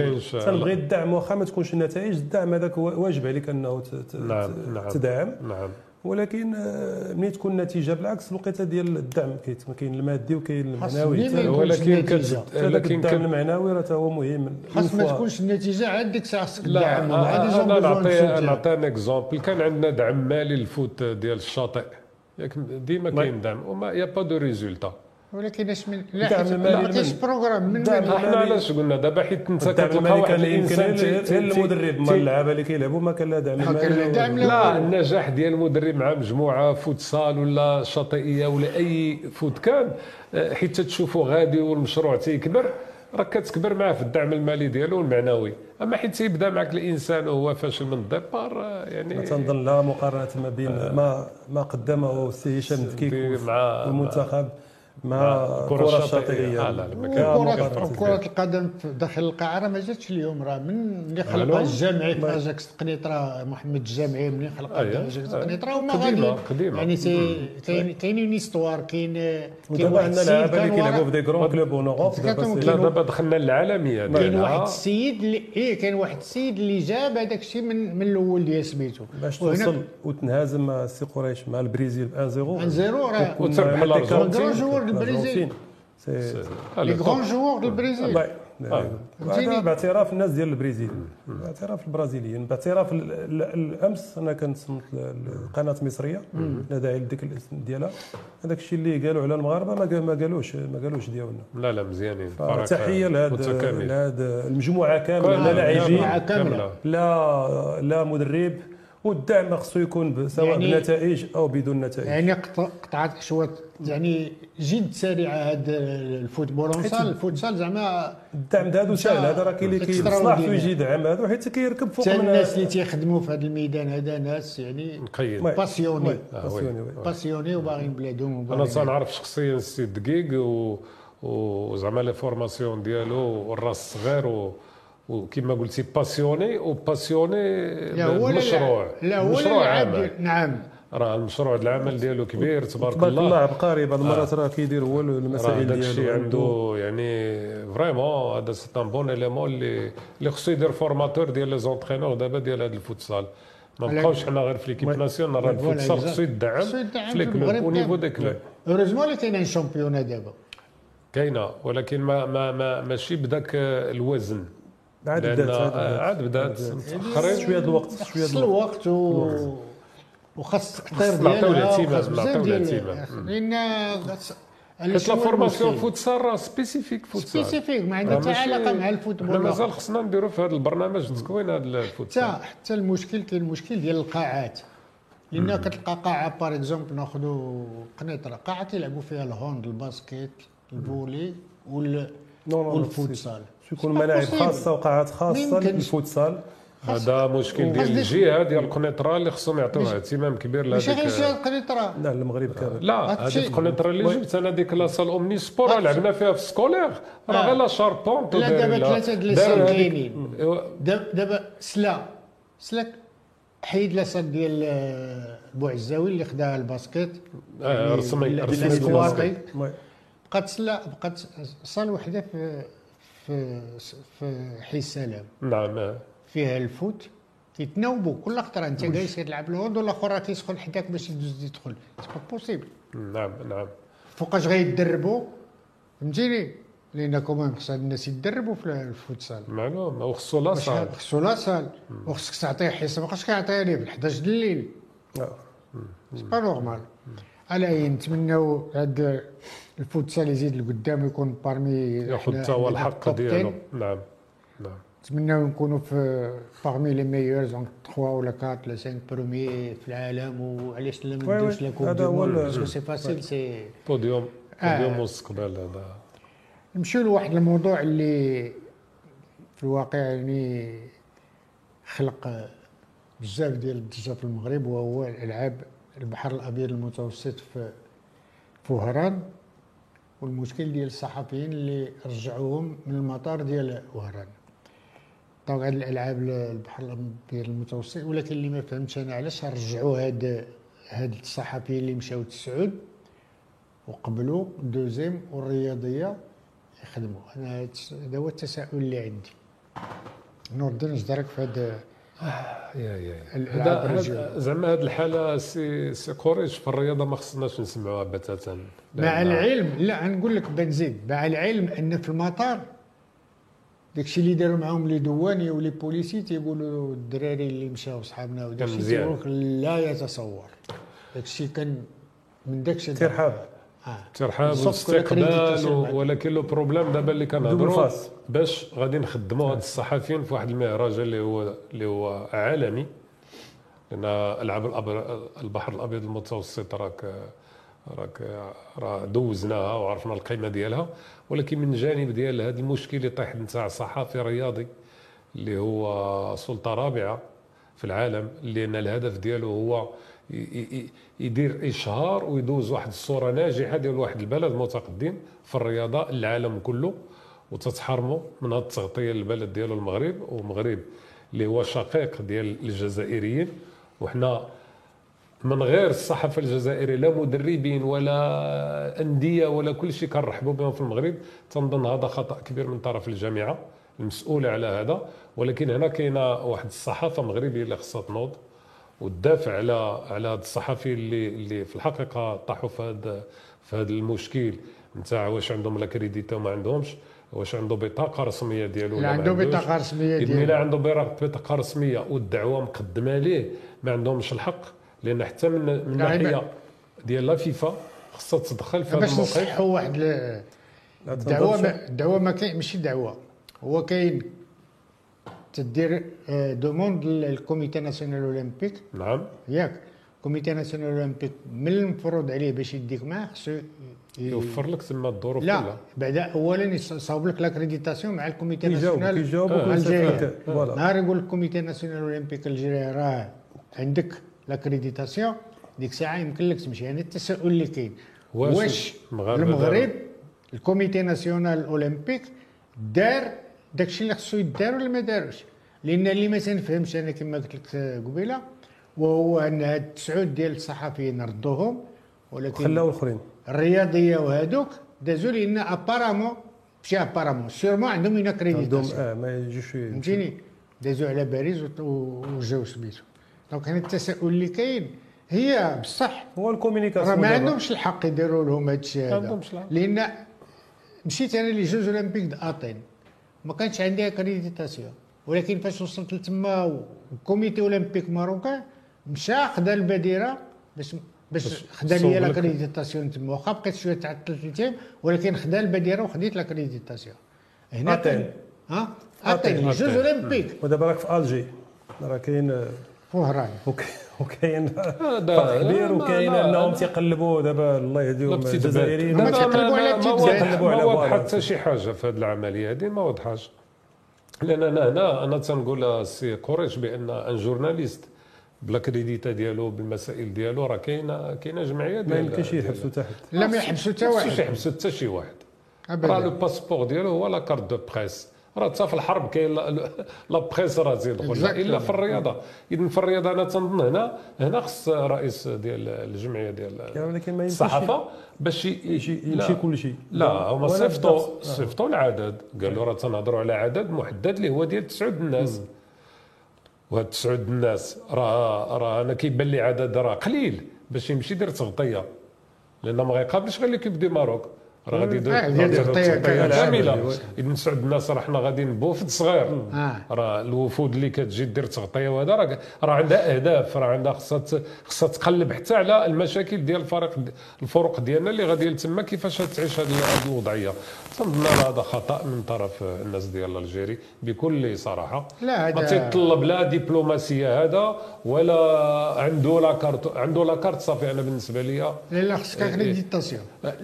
تنبغي الدعم واخا ما تكونش النتائج الدعم هذاك واجب عليك أنه ت- ت- نعم، نعم. تدعم. نعم. ولكن آه، ملي تكون النتيجة بالعكس الوقيتة ديال الدعم كيت- كاين المادي وكاين المعنوي. ولكن النتيجة. كت- حتى ذاك لكن الدعم كت- المعنوي راه هو مهم. خاص ما تكونش النتيجة عاد ديك الساعة خصك تدعم آه، أنا نعطي نعطي un exemple كان عندنا دعم مالي لل foot ديال الشاطئ. ياك ديما كاين دعم وما y a pas de résultat. ولكن اش من لا كاينش من- programme من إحنا علاش قلنا؟ دابا حيت انت كتلقى واحد الإنسان غير المدرب مع تي- اللعابه اللي كيلعبوا ما كان لا دعم لا النجاح ديال المدرب مع مجموعة futsal ولا شاطئية ولا أي foot كان حيت تشوفوا غادي والمشروع تيكبر. راك كتكبر معاه في الدعم المالي ديالو والمعنوي. أما حيت تيبدا معك الإنسان وهو فاشل من ال départ آه، يعني تنظن لا مقارنة ما بين ما ما قدمه السي هشام دكيك دي مع- والمنتخب مع الكرة الكرة الشاطئية الشاطئية. لا، لا،. كرة القدم في داخل القاعة راه ما جاتش اليوم راه من اللي خلق معلوم. الجامعي في أجاكس قنيطرة محمد الجامعي منين خلق أيوة. أجاكس وما قديمة، غادي قديمة. يعني كاين كاين اون استوار كاين كاين واحد السيد اللي كان كيلعبوا في دي كرون كلوب اون اوروب لا كاين- دابا دخلنا للعالميه كاين. واحد السيد اللي إيه كاين واحد السيد اللي جاب هذاك الشيء من من الأول ديال سميتو باش توصل وتنهزم مع السي قريش مع البرازيل 1 0 1-0 راه وتربح الأرجنتين. Du Brésil. c'est les grands joueurs de آه. هذا؟ باعتراف الناس ديال البرازيل باعتراف البرازيليين باعتراف ال- ال- الامس أنا كنت صمت القناه مصريه لا داعي لذكر الاسم ديالها هذاك الشيء اللي قالوا على المغاربه ما قال- ما قالوش ما قالوش ديالنا لا لا مزيانين تحيه. لهاد المجموعه كامله لا لاعبين. لا لا مدرب والدعم خصو يكون سواء يعني- بنتائج أو بدون نتائج. يعني قط- قطعت شوط يعني جد سريعه هذا ال football. الفوتسال زعما الدعم هذا سهل هذا راه كاين اللي كيصلح extraordinaire. يجي يدعم هذا حيت كيركب فوق من الناس اللي تيخدموا في هذا الميدان هذا ناس يعني. passionnés passionnés، وباغيين بلادهم أنا تنعرف شخصيا السي دقيق وزعما les formations ديالو والراس صغير و وكما قلتي passionné و passionné لا هو لا هو مشروع لا عمل لعب راه المشروع العمل ديالو كبير تبارك تبارك الله الله عبقري بعض المرات راه كيدير هو راه المسائل داك الشيء ديالو عنده يعني vraiment هذا c'est un bon élément اللي اللي خصو يدير formateur ديال les entraîneurs دابا ديال هذا الفوتسال ما بقاوش حنا غير في l'équipe. nationale راه الفوتسال. خصو يدعم في les clubs au niveau. des clubs heureusement اللي كاينين championnat دابا كاينة ولكن ما ما ما ماشي بداك الوزن عاد لأن بدأت آه، عاد بدأت متاخرين شوية د الوقت شوية خص د الوقت و وخاص ديالها ديال الاهتمام. لأن حيت la formation futsal راه spécifique futsal. spécifique ما عندها حتى علاقة مع ال football. مازال خصنا نديرو في هذا البرنامج تكوين هذا الفوتسال. حتى حتى المشكل كاين المشكل ديال القاعات. لأن كتلقى قاعة par exemple ناخذوا قنيطره قاعة تيلعبوا فيها ال hand ال basket ال volley وال والفوتسال يكون ملاعب. خاصة وقاعات خاصة. للفوتسال هذا مشكل ديال الجهة ديال القنيطرة اللي خصهم يعطيوها اهتمام كبير ماشي غير شي لهذيك قنيطره لا المغرب كامل لا هذيك القنيطرة اللي. جبت أنا ديك la salle omnisports لعبنا فيها في ال scolaire راه آه. غير la charpente لا، دابا ثلاثة د les salles كاينين. دابا سلا سلا حيد la salle ديال آه، بوعزاوي اللي خداها ال basket آه، رسمي رسمي. بقات سلا بقات salle وحدة في في في حي السلام نعم. فيها ال foot كيتناوبوا كل خطرة أنت جالس تلعب ال hand والاخر راه كيسخن حداك باش يدوز يدخل c'est pas possible نعم نعم. فوقاش غيدربوا فهمتيني؟ لأن كومان خص الناس يتدربوا في الفوتسال معلوم وخصو la salle خصو لا salle وخصك تعطيه حصه ما بقاش كيعطيها ليه في 11 د الليل. c'est pas normal على أي نتمناو هاد الفوتسال يزيد لقدام ويكون parmi ياخذ حتى هو الحق ديالو. نعم. نعم. نتمناو نكونوا في parmi les meilleurs en 3 ولا 4 ولا 5 premiers في العالم. وعلاش لا ما ندوش oui. la coupe هذا du هو monde c'est facile c'est podium. بوديوم مستقبل هذا. نمشيو لواحد الموضوع اللي في الواقع يعني خلق بزاف ديال الضجه في المغرب وهو الالعاب البحر الأبيض المتوسط في في وهران. والمشكل ديال الصحفيين اللي رجعوهم من المطار ديال وهران. طبعا الألعاب البحر الأبيض المتوسط ولكن اللي ما فهمتش أنا علاش رجعوا هاد هاد الصحفيين اللي مشاو تسعود وقبلوا دوزيم والرياضية يخدموا. أنا هذا هو التساؤل اللي عندي. اش دارك في هذا زعما هذه الحالة سي سي قريش في الرياضة ما خصناش نسمعوها بتاتا. مع العلم لا نقول لك بنزيد مع العلم أن في المطار داكشي اللي داروا معاهم les douaniers و les policiers تيقولوا الدراري اللي مشاو صحابنا وداكشي مزيان. تيقول لا يتصور. داكشي كان من داكشي ترحاب. ترحاب واستقبال. ولكن لو بروبليم دابا اللي كنهضروا. باش غادي نخدموا هاد الصحفيين في واحد المهرجان اللي هو اللي هو عالمي لأن العاب البحر الأبيض المتوسط راك راك راه دوزناها وعرفنا القيمة ديالها ولكن من جانب ديال هذا المشكل اللي طيح نتاع صحفي رياضي اللي هو سلطة رابعة في العالم لأن الهدف ديالو هو يدير إشهار ويدوز واحد الصورة ناجحة ديال واحد البلد متقدم في الرياضة العالم كله وتتحرموا من هذه التغطية للبلد ديالو المغرب والمغرب اللي هو شقيق ديال الجزائريين. وحنا من غير الصحافة الجزائرية لا مدربين ولا أندية ولا كل شيء كنرحبوا بهم في المغرب. تنظن هذا خطأ كبير من طرف الجامعة المسؤولة على هذا. ولكن هنا كاينة واحد الصحافة مغربية اللي خصها تنوض. وتدافع على على هاد الصحفي اللي اللي في الحقيقة طاحوا في هذا في هذا المشكل. نتاع واش عندهم l'accrédita وما عندهمش واش عنده بطاقة رسمية ديالو ولا ما عنده. بطاقة رسمية ديالو. الا عنده بطاقة رسمية والدعوة مقدمة ليه. ما عندهمش الحق لأن حتى من من لا، ناحية ديال la FIFA خصها تدخل في هذا باش الموقف. نصحوا واحد ال- لا الدعوة الدعوة ما كاين ماشي دعوه هو كاين تدير demande لل comité national olympique نعم. ياك ال comité national olympique من المفروض عليه باش يديك معاه خصو يوفر لك تما الظروف لا بعدا اولا يصاوب لك l'accréditation مع ال comité national voilà. نهار يقول ال comité national olympique الجزائري راه عندك l'accréditation ديك الساعة يمكن لك تمشي. يعني التساؤل اللي كاين. واش؟ المغرب ال comité national olympique دار داكشي اللي خصو يدار ولا ما داروش لأن اللي ما تنفهمش أنا كما قلت لك قبيلة وهو أن هاد التسعود ديال الصحفيين ردوهم ولكن خلاو الاخرين الرياضية وهذوك دازوا لأن apparemment ماشي apparemment sûrement عندهم une عندهم accréditation آه ما يجوش فهمتيني؟ دازوا على باريس وجاو سميتو. donc هنا التساؤل اللي كاين هي بصح هو ال communication راه ما. عندهمش الحق يديروا لهم هذا الشيء ما هذا. لأن مشيت أنا les jeux olympiques د Athènes ما كانش عندي accréditation ولكن فاش وصلت لتما وال comité olympique marocain مشى خدا البديره باش باش خدا صوب لي لك. l'accréditation تما. واخا بقيت شوية تعطلت الأيام ولكن خدا البديره وخديت l'accréditation هنا ها؟ اتين جوز. أولمبيك. ودابا راك في ألجي. راه كاين فهران وك- وكاين ما- وكاين ما- انهم تيقلبوا دابا الله يهديهم الجزائريين. هما. تيقلبوا على ما- ما. تيقلبوا على ما واضح بوالا. حتى شي حاجة في هذه العملية هذه ما واضحاش لأن أنا هنا أنا تنقول سي قريش بأن أن جورناليست بالاكريديتا ديالو بالمسائل ديالو راه كاينة كاينة جمعية ما ديال يمكنش ديال- يحبسوا تحت. لا ما يحبسوا حتى ما واحد. يحبسوا حتى شي واحد. راه le passeport ديالو هو la carte de presse راه حتى في الحرب كاين la- presse راه تيدخل إلا في الرياضة. اذا في الرياضة أنا تنظن هنا هنا خص رئيس ديال الجمعية ديال الصحافة باش يمشي كل شيء. لا هما صيفطوا. آه. صيفطوا العدد. قالوا راه تنهضروا على عدد محدد اللي هو ديال تسعود الناس. وهاد تسعود الناس راه راه أنا كيبان لي عدد راه قليل باش يمشي يدير تغطية. لأن ما غيقابلش غير l'équipe du Maroc. راه غادي يدير آه،. كاملة. اذا تسعود الناس راه حنا غادي بوفد صغير. آه. راه الوفود اللي كتجي دير تغطية وهذا راه راه عندها أهداف. راه عندها خصها خصها تقلب حتى على المشاكل ديال الفريق الفروق ديالنا اللي غادي تما كيفاش تعيش هذه الوضعية. تنظن هذا خطأ من طرف الناس ديال الجيري بكل صراحة. لا، ما هذا- تيطلب la diplomatie هذا ولا عنده لا كارت عنده لا كارت صافي. أنا بالنسبة لي لا خصك اكريديتاسيون ماشي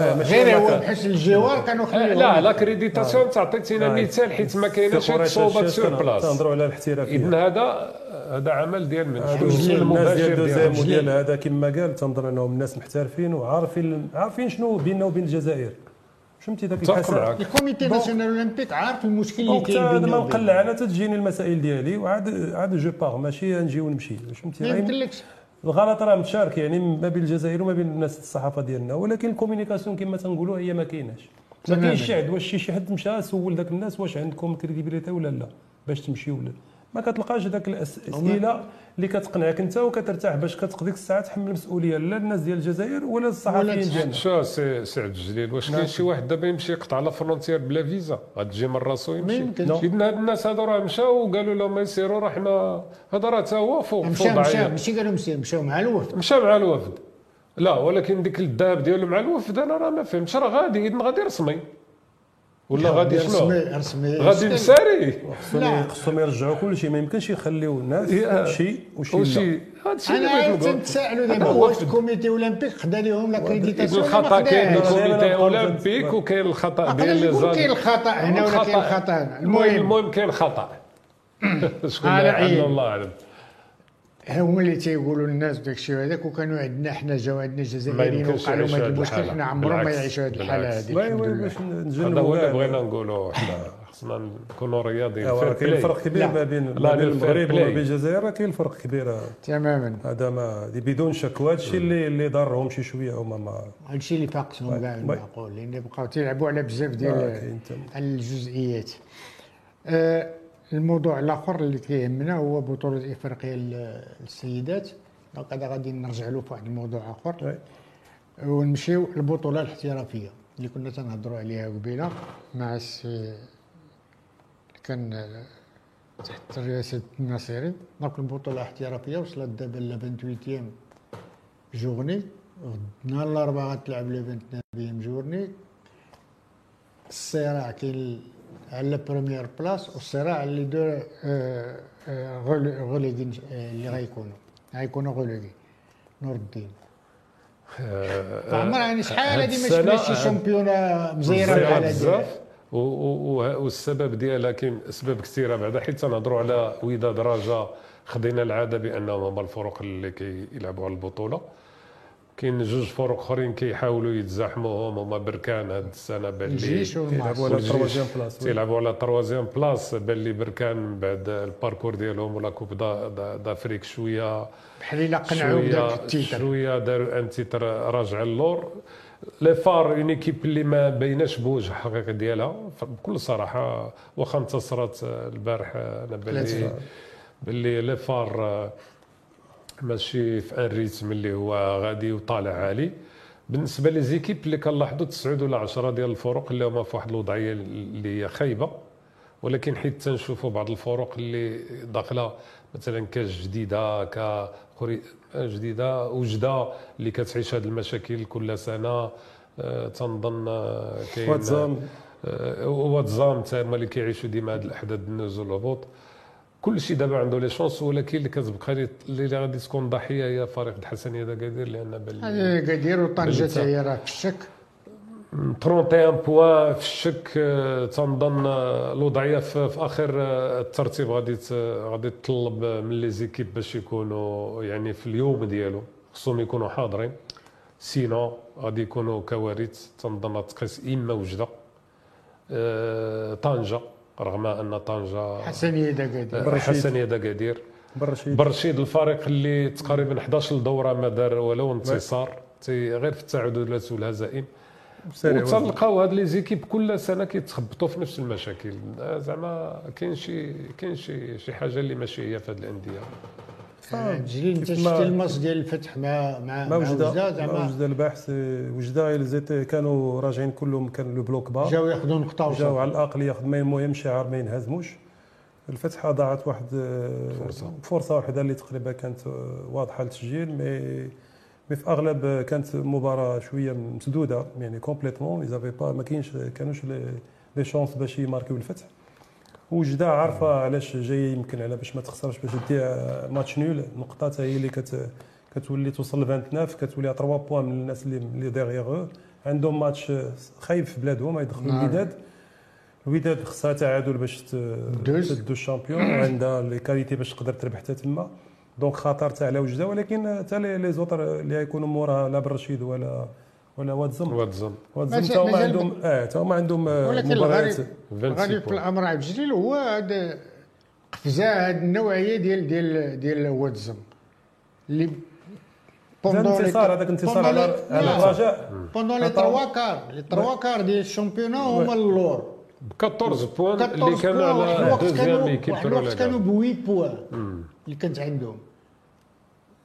غير هو. بحيث الجوار كانوا آه، خليوهم لا لاكريديتاسيون تعطيتينا آه. مثال حيت ما كايناش في قريش صوبات الشاش سور بلاص تنهضروا على الاحترافية. اذا هذا هذا عمل ديال من الناس ديال دوزيام. وديال هذا كما قال تنظن انهم الناس محترفين وعارفين عارفين شنو بيننا وبين الجزائر. فهمتي ذاك معك. الكوميتي ناسيونال اولمبيك عارف المشكل اللي كاين بيننا ما نقلع أنا تتجيني المسائل ديالي وعاد عاد je pars ماشي نجي ونمشي. فهمتي ما يمكنلكش. الغلط راه متشارك يعني ما بين الجزائر وما بين الناس الصحافة ديالنا ولكن ال communication كما تنقولوا هي ما كايناش ما. كاينش واش شي حد مشى سول ذاك الناس واش عندكم crédibilité ولا لا باش تمشي ولا ما كتلقاش ذاك الأسئلة اللي كتقنعك انت وكترتاح باش كتقضيك الساعة تحمل المسؤولية لا الناس ديال الجزائر ولا الصحفيين ديالنا. شو سي سي عبد الجليل واش كاين شي واحد دابا يمشي يقطع la frontière بلا فيزا؟ غتجي من راسو يمشي. non. اذا هاد الناس هادو راه مشاو وقالوا لهم ما يسيروا راه حنا هذا راه تا هو فوق مشى فوق مشى. ماشي قالوا مشى مشاو مع الوفد. مشى مع الوفد. لا ولكن ديك الذهاب ديالو مع الوفد أنا راه ما فهمتش راه غادي اذا غادي رسمي ولا غادي شنو رسمي رسمي غادي مساري خصهم لا. خصهم يرجعوا كل شيء ما يمكنش يخليو الناس شيء وشي لا. وشي هذا الشيء اللي أنا بغيت نقول. تنتسائلوا دابا هذا هو واش. الكوميتي أولمبيك؟ خدا لهم ولا ما الخطا كاين الكوميتي أنا أولمبيك وكاين الخطأ ديال لي زاد- كاين الخطا هنا ولا كاين الخطا المهم. المهم كاين خطأ. شكون الله أعلم. هما اللي تيقولوا للناس داك الشيء هذاك وكانوا عندنا حنا جاو عندنا ما جزائريين يمكنش وقع لهم هذا المشكل. حنا عمرهم ما يعيشوا هذه الحالة. هذه باش هذا هو اللي بغينا نقولوا حنا خصنا نكونوا رياضيين كاين. فرق كبير. ما بين المغرب وما. بين الجزائر راه كاين فرق كبير تماما هذا ما بدون شك وهذا الشيء اللي اللي ضرهم شي شوية هما ما هذا الشيء اللي فاقسهم كاع المعقول لأن بقاو تيلعبوا على بزاف ديال. الجزئيات آه، الموضوع الآخر اللي كيهمنا هو بطولة افريقيا للسيدات donc هذا غادي نرجع له في واحد الموضوع آخر. ونمشيو للبطوله الاحترافية اللي كنا تنهضروا عليها قبيلة مع السي كان تحت رئاسة الناصري. دونك البطولة الاحترافية وصلت دابا ل 28 جورني نهار الاربعاء غتلعب لو 29 journée الصراع كاين على première place والصراع على les deux rel- relégués آه، اللي غيكونوا غيكونوا غوليغي نور الدين فعمرها يعني شحال هذه ما السنة شفنا شي championnat مزيره بحال هذه بزاف والسبب ديالها كاين اسباب كثيره بعدا حيت تنهضروا على وداد رجاء خدينا العاده بانهم هما الفرق اللي كيلعبوا على البطوله كاين جوج فرق اخرين كيحاولوا يتزاحموا هما بركان هاد السنة بان لي كيلعبوا على place oui. تيلعبوا على troisième place بان لي بركان بعد ال parcours ديالهم و la coupe d'A- d'A- d'Afrique شوية. بحال إلا قنعوا بداك ال titre. شوية داروا un titre راجع اللور. les FAR une équipe اللي ما بايناش بوجه حقيقي ديالها. بكل صراحة واخا انتصرت البارح أنا بان لي. باللي لي فار آه، ماشي في ان ريتم اللي هو غادي وطالع عالي. بالنسبة لي زيكيب اللي كنلاحظوا تسعود ولا 10 ديال الفرق اللي هما في واحد الوضعية اللي هي خايبة. ولكن حيت تنشوفوا بعض الفرق اللي داخلة مثلا كاس جديده ك جديدة وجدة اللي كتعيش هذه المشاكل كل سنة. آه، تنظن آه، كاين واتزام آه، واتزام تما اللي كيعيشوا ديما هاد الأحداث النزول والهبوط كل شيء دابا عنده les chances ولكن اللي كتبقى لي- اللي غادي تكون ضحية هي فريق الحسنيه داكادير لأن بال هذه قدير وطنجة بالنسبة- هي راه في الشك. 31 points في الشك آه، تنظن آه، الوضعية في, في آخر آه، الترتيب غادي غادي تطلب من les équipes باش يكونوا يعني في اليوم ديالو. خصهم يكونوا حاضرين. sinon غادي يكونوا كوارث. تنظن تقيس إما وجدة طنجة. رغم أن طنجه حسنيه داكادير برشيد. حسنيه داكادير برشيد. برشيد الفريق اللي تقريبا 11 دوره ما دار ولو انتصار. غير في التعادلات والهزائم. وتلقاو هاد les équipes كل سنة كيتخبطوا في نفس المشاكل. آه، زعما كاين شي كاين شي شي حاجة اللي ماشي هي في هاد الأندية. جليل انت كيف شفتي ما- الماتش ديال الفتح مع مع ما مع وجده وجدة ما زعما وجدة البحث آه، وجده زيت كانوا راجعين كلهم كان le bloc bas جاو ياخذوا نقطة جاو على الأقل ياخذ ما المهم شعار ما ينهزموش الفتحة ضاعت واحد آه، فرصة. فرصة واحدة اللي تقريبا كانت آه، واضحة للتسجيل مي مي في أغلب آه، كانت مباراة شوية مسدودة يعني complètement ايزافي با ما كاينش كانوش les chances باش يماركيو الفتح. وجدة عارفة علاش جاية يمكن على باش ما تخسرش باش دير match nul. نقطة حتى هي اللي كت كتولي توصل ل 29 كتولي 3 points من الناس اللي اللي dirigent. عندهم ماتش خايب في بلادهم يدخلوا نعم. الوداد. الوداد خصها تعادل باش. تدو ال championnat. <clears throat> وعندها les qualités باش تقدر تربح حتى تما. donc خطر تاع على وجدة. ولكن حتى les autres اللي يكونوا موراها لا بالرشيد ولا ولا واد زم واد زم مازال- حتى هما عندهم آه حتى هما عندهم ولكن مباريات الغريب 26 الغريب في. الامر عبد الجليل هو هذا قفزة هذه النوعية ديال ديال ديال واد زم اللي زاد انتصار هذاك انتصار على على الرجاء. pendant les trois quarts les trois quarts ديال ال championnat هما اللور ب 14 points 14 اللي كان point واحد على deuxième كانوا équipe الوقت كانوا كانوا ب 8 points اللي كانت عندهم.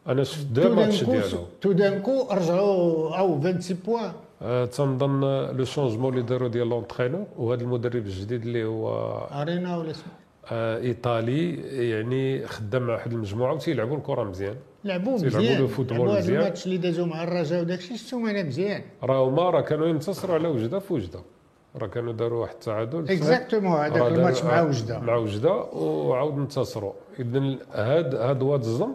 أنا شفت deux matchs ديالو. tout d'un coup رجعوا أو 26 points آه، تنظن le changement اللي داروا ديال l'entraîneur وهذا المدرب الجديد اللي هو أرينا ولا اسمه؟ آه، إيطالي يعني خدام مع واحد المجموعة وتيلعبوا الكرة مزيان. لعبوا مزيان. لعبوا هذا مزيان. الماتش اللي دازوا مع الرجاء وداك الشيء شفتو أنا مزيان. راه هما راه كانوا ينتصروا على وجدة في وجدة. راه كانوا داروا واحد التعادل exactement هذاك الماتش مع آه، وجدة. مع وجدة وعاود انتصروا. اذا هاد هاد واد زم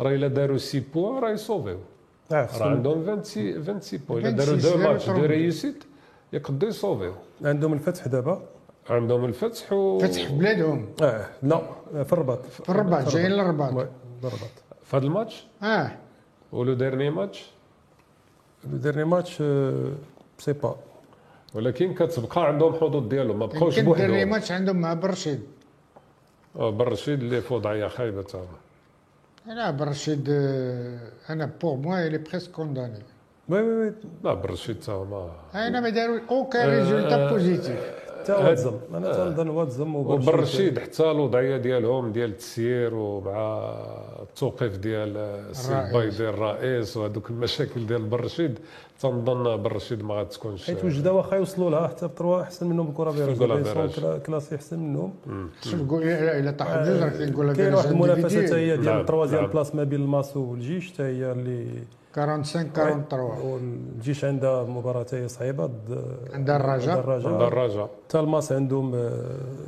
راه الا داروا 6 points راه يصوفيو آه راه عندهم 26 26 points الا داروا 26 deux matchs de réussite يقدروا يصوفيو عندهم الفتح دابا عندهم الفتح و فتح بلادهم آه لا في الرباط في الرباط جايين للرباط oui، بالرباط في هذا الماتش آه و le dernier match le dernier match c'est pas ولكن كتبقى عندهم حظوظ ديالهم ما بقاوش بوحدهم ماتش عندهم مع برشيد آه، بالرشيد اللي في وضعيه خايبه تا هو. لا برشيد آه، أنا pour moi il est presque condamné oui oui oui لا بالرشيد تا هو ما أنا ما حتى واتزم أنا تنظن واتزم وبالرشيد حتى الوضعية ديالهم ديال التسيير ومع التوقيف ديال السي الرئيس. البيضي الرئيس وهذوك المشاكل ديال بالرشيد تنظن بالرشيد ما غاتكونش حيت وجده واخا يوصلوا لها حتى بتروا أحسن منهم الكره في الكرة فيروس فيروس. كلا- كلاسي أحسن منهم شوف قول الا طاحوا جوج راه كنقول لك كاين واحد المنافسة حتى هي نعم، ديال التروازيام نعم. بلاس ما بين الماسو والجيش حتى هي اللي 45 43 والجيش عندها مباراة صعيبة ضد عندها الرجاء. ضد عند الرجاء. حتى الماس عندهم آه،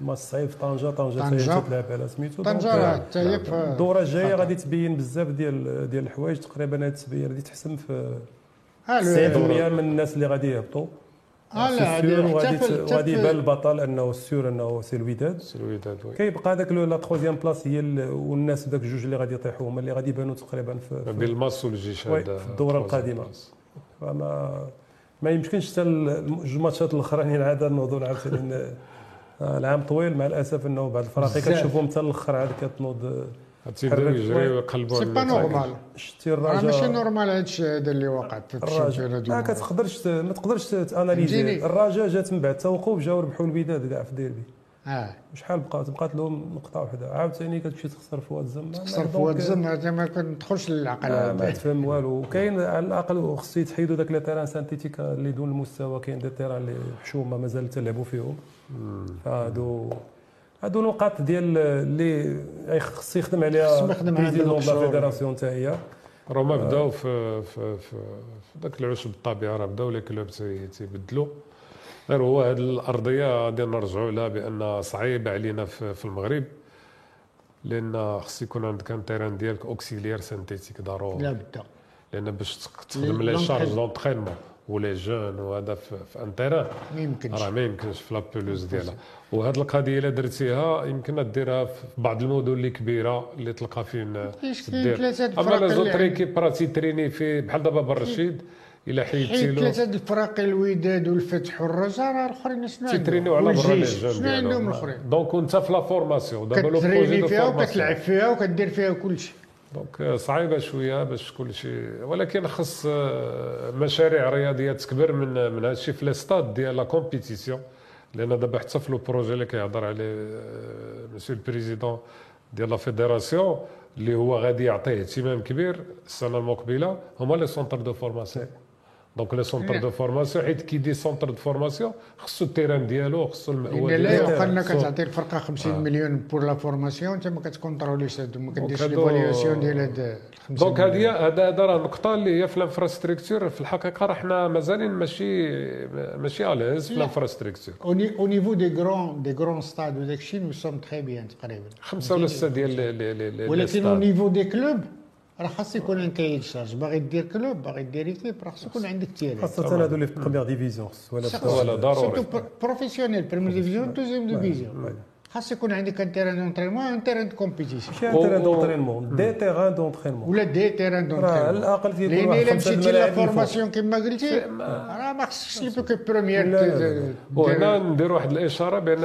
ماس صعيب في طنجة طنجة؟ تلعب على سميتو. طنجة راه حتى هي الدوره الجايه غادي تبين بزاف ديال ديال الحوايج تقريبا هاد التبين غادي تحسم في آه 90% لو- من الناس اللي غادي يهبطوا. لا سي هذه سور حتى وغادي في- ت- حتى وغادي في- يبان البطل أنه سيور أنه سي الوداد الوداد وي كيبقى هذاك لا تخوازيام بلاص هي ال- والناس ذاك جوج اللي غادي يطيحوا هما اللي غادي يبانوا تقريبا في, بين الماس والجيش في الدورة القادمة. فما ما يمكنش حتى جوج ماتشات الاخرانيين عاد نوضوا عاوتاني <laughs> آه، العام طويل مع الأسف أنه بعض الفرق. كتشوفهم حتى الأخر عاد كتنوض تيبداو يجريو ويقلبوا c'est pas. normal. شتي راه ماشي الرجاء normal هذا الشيء هذا اللي وقع الرجاء ما. كتقدرش ما تقدرش ت analyser؟ الرجاء جات من بعد توقف جاو ربحوا الوداد كاع في الديربي آه. شحال بقات بقات لهم نقطة واحدة عاوتاني كتمشي تخسر في واد الزم. تخسر في واد الزم هذا ما كندخلش للعقل. ما, ما. تفهم والو. وكاين على الأقل خصو يتحيدوا داك les terrains synthétiques اللي دون المستوى كاين des terrains اللي حشومة مازال تلعبوا فيهم. هادو هادو النقاط ديال اللي خص يخدم عليها خصو يخدم عليها président ديال la. fédération حتى هي راهما بداو في في في, ذاك العشب الطبيعه راه بداو les clubs تي- تيبدلوا غير هو هذه الأرضية غادي نرجعوا لها بأن صعيب علينا في, في المغرب لأن خص يكون عندك ان تيران ديالك اوكسيليير سانتيتيك ضروري. لا بدا لأن باش تخدم لي- شارج. دونترينمون ولا جون وهذا في, في ان تيران ما يمكنش. راه ما يمكنش في لابولوز ديالها. وهاد القضية إلا درتيها يمكن ديرها في بعض المدن اللي كبيرة اللي تلقى فين كاينش كاين دير ثلاثة د أما لي اللي زوتر عند- ايكيب راه تيتريني في بحال دابا بن رشيد إلا حيدتي له. ثلاثة د الفرق الوداد والفتح والرجاء راه الاخرين شنو عندهم؟ تيترينيو على برا لي. جون شنو عندهم الاخرين؟ donc انت في la formation. دابا le projet فيها وكتلعب فيها وكدير فيها كل شيء donc صعيبة شوية باش كل شيء. ولكن خص آه، مشاريع رياضية تكبر من من هذا الشيء في les stades ديال la compétition لأن دابا حتى في le projet اللي كيهضر عليه monsieur ال président ديال la fédération اللي هو غادي يعطيه اهتمام كبير السنة المقبلة هما les centres de formation donc les centres de formation حيت qui dit centre de formation خصو ال terrain ديالو خصو المأوى لأن لا ديالو يعقل انك خصو- تعطي الفرقه 50 مليون pour la formation انت ما كتكونتروليش ما كديرش l'évaluation ديال هاد ال 50 donc هذه. هذا هذا راه النقطه اللي هي في ال infrastructure في الحقيقة راه حنا مازالين ماشي ماشي à l'aise في la. ال infrastructure au niveau des grands des grands stades وداك الشيء nous sommes très bien تقريبا خمسه ولا سته ديال ولكن au stade. niveau des clubs راه خاص يكون un cahier charges باغي دير club باغي دير équipe راه خاص يكون عندك terrain خاصه هادو اللي في première division ولا ولا ضروري. professionnel première division deuxième division خاص يكون عندك un terrain d'entraînement un terrain de compétition ماشي un terrain d'entraînement des terrains d'entraînement ولا des terrains راه على d'entraînement الاقل تيكون لأن الا مشيتي la. formation كما قلتي راه ما خصكش لي بوك première. وهنا ندير واحد الإشارة بأن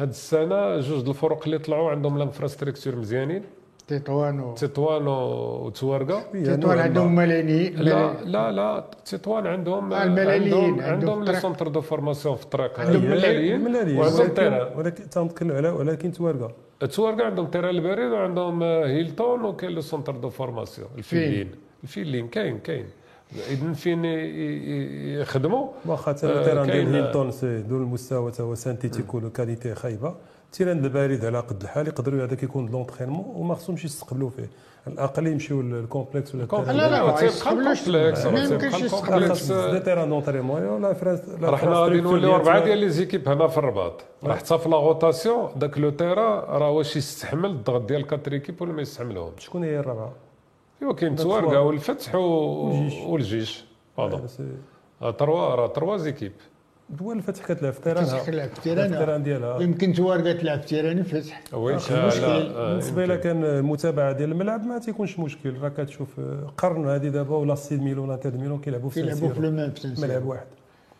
هاد السنة جوج الفرق اللي طلعوا عندهم ال infrastructure مزيانين. تطوان و تطوان وتوارقه تطوان عندهم ملاني لا لا لا تطوان عندهم آه، الملاليين، عندهم les. centres de formation في الطريق عندهم ملالي وعندهم terrain ولكن تنتكلم على ولكن توارقه توارقه عندهم terrain البريد وعندهم آه، هيلتون وكاين le centre de formation الفيلين. الفيلين كاين كاين. اذا فين يخدموا؟ واخا آه، كاين- ديال هيلتون c'est دون المستوى تا هو synthétique وال qualité خايبة. ال terrain البارد على قد الحال يقدروا هذاك يكون د l'entraînement وما خصهمش يستقبلوا فيه. على الأقل يمشيو لل complexe ولا لا لا لا، ما ال complexe، ما يمكنش ال complexe. des terrains d'entraînement la France راه حنا غادي نوليو اربعه ديال les équipes هنا في الرباط. راه حتى في la rotation داك le terrain راه واش يستحمل الضغط ديال quatre équipes ولا ما يستحملهمش. شكون هي الرابعة؟ ايوا كاين توارقه. والفتح. والجيش. c'est- آه، trois راه trois équipes. دول الفتح كتلعب في terrain ها. كتلعب في terrain ها. ال terrain ديالها. يمكن توارقه تلعب في terrain فتح oui ماشي آه، بالنسبة. الا كان المتابعه ديال الملعب ما تيكونش مشكل. راه كتشوف آه، قرن هذه دابا ولا سي ميلون انتر ميلون كيلعبوا في كيلعبوا في ملعب. واحد.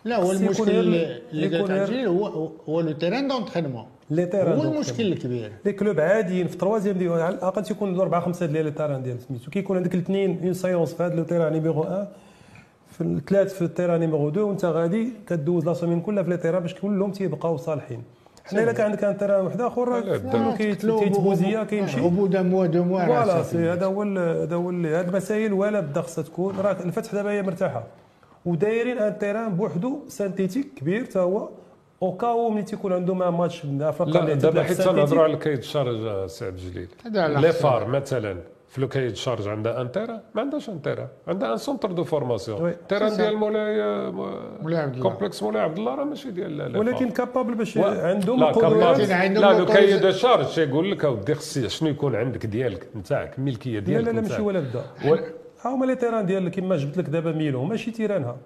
لا هو المشكل اللي عجيل هو هو le terrain d'entraînement les terrains هو المشكل الكبير. les clubs عاديين في troisième ديال على الأقل تيكون اربعه خمسة ديال les terrains ديال سميتو. كيكون عندك الاثنين une séance في هذا le terrain numéro 1 في الثلاث في ال terrain numéro 2 وانت غادي كدوز la semaine كلها في les terrains باش كلهم تيبقاو صالحين. حنا إلا كان عندك un terrain واحد اخر كيتبوزيا كيمشي mois deux mois راه voilà هذا هو هذا هو هاد المسائل ولا بدا خصها تكون. راه الفتح دابا هي مرتاحة. ودايرين un terrain بوحدو synthétique كبير حتى هو. au cas où ملي تيكون عندهم un match من أفريقيا لا اللي دابا حيت تنهضروا على ال cahier de charge آه، سعد جليل لي. فار مثلا. في le cahier de charge عندها un terrain ما عندهاش un terrain عندها un centre de formation. terrain ديال مولاي مولاي عبد الله. complexe مولاي عبد الله راه ماشي ديال ولكن. capable باش و- عندهم لا capable عندهم لا le cahier القدرات. de charge تيقول لك اودي خصي شنو يكون عندك ديالك نتاعك الملكيه لا ديالك لا لا ماشي نتاعك. ولا بدا ها هما les terrains ديال كيما جبت لك دابا ميلون ماشي terrain ها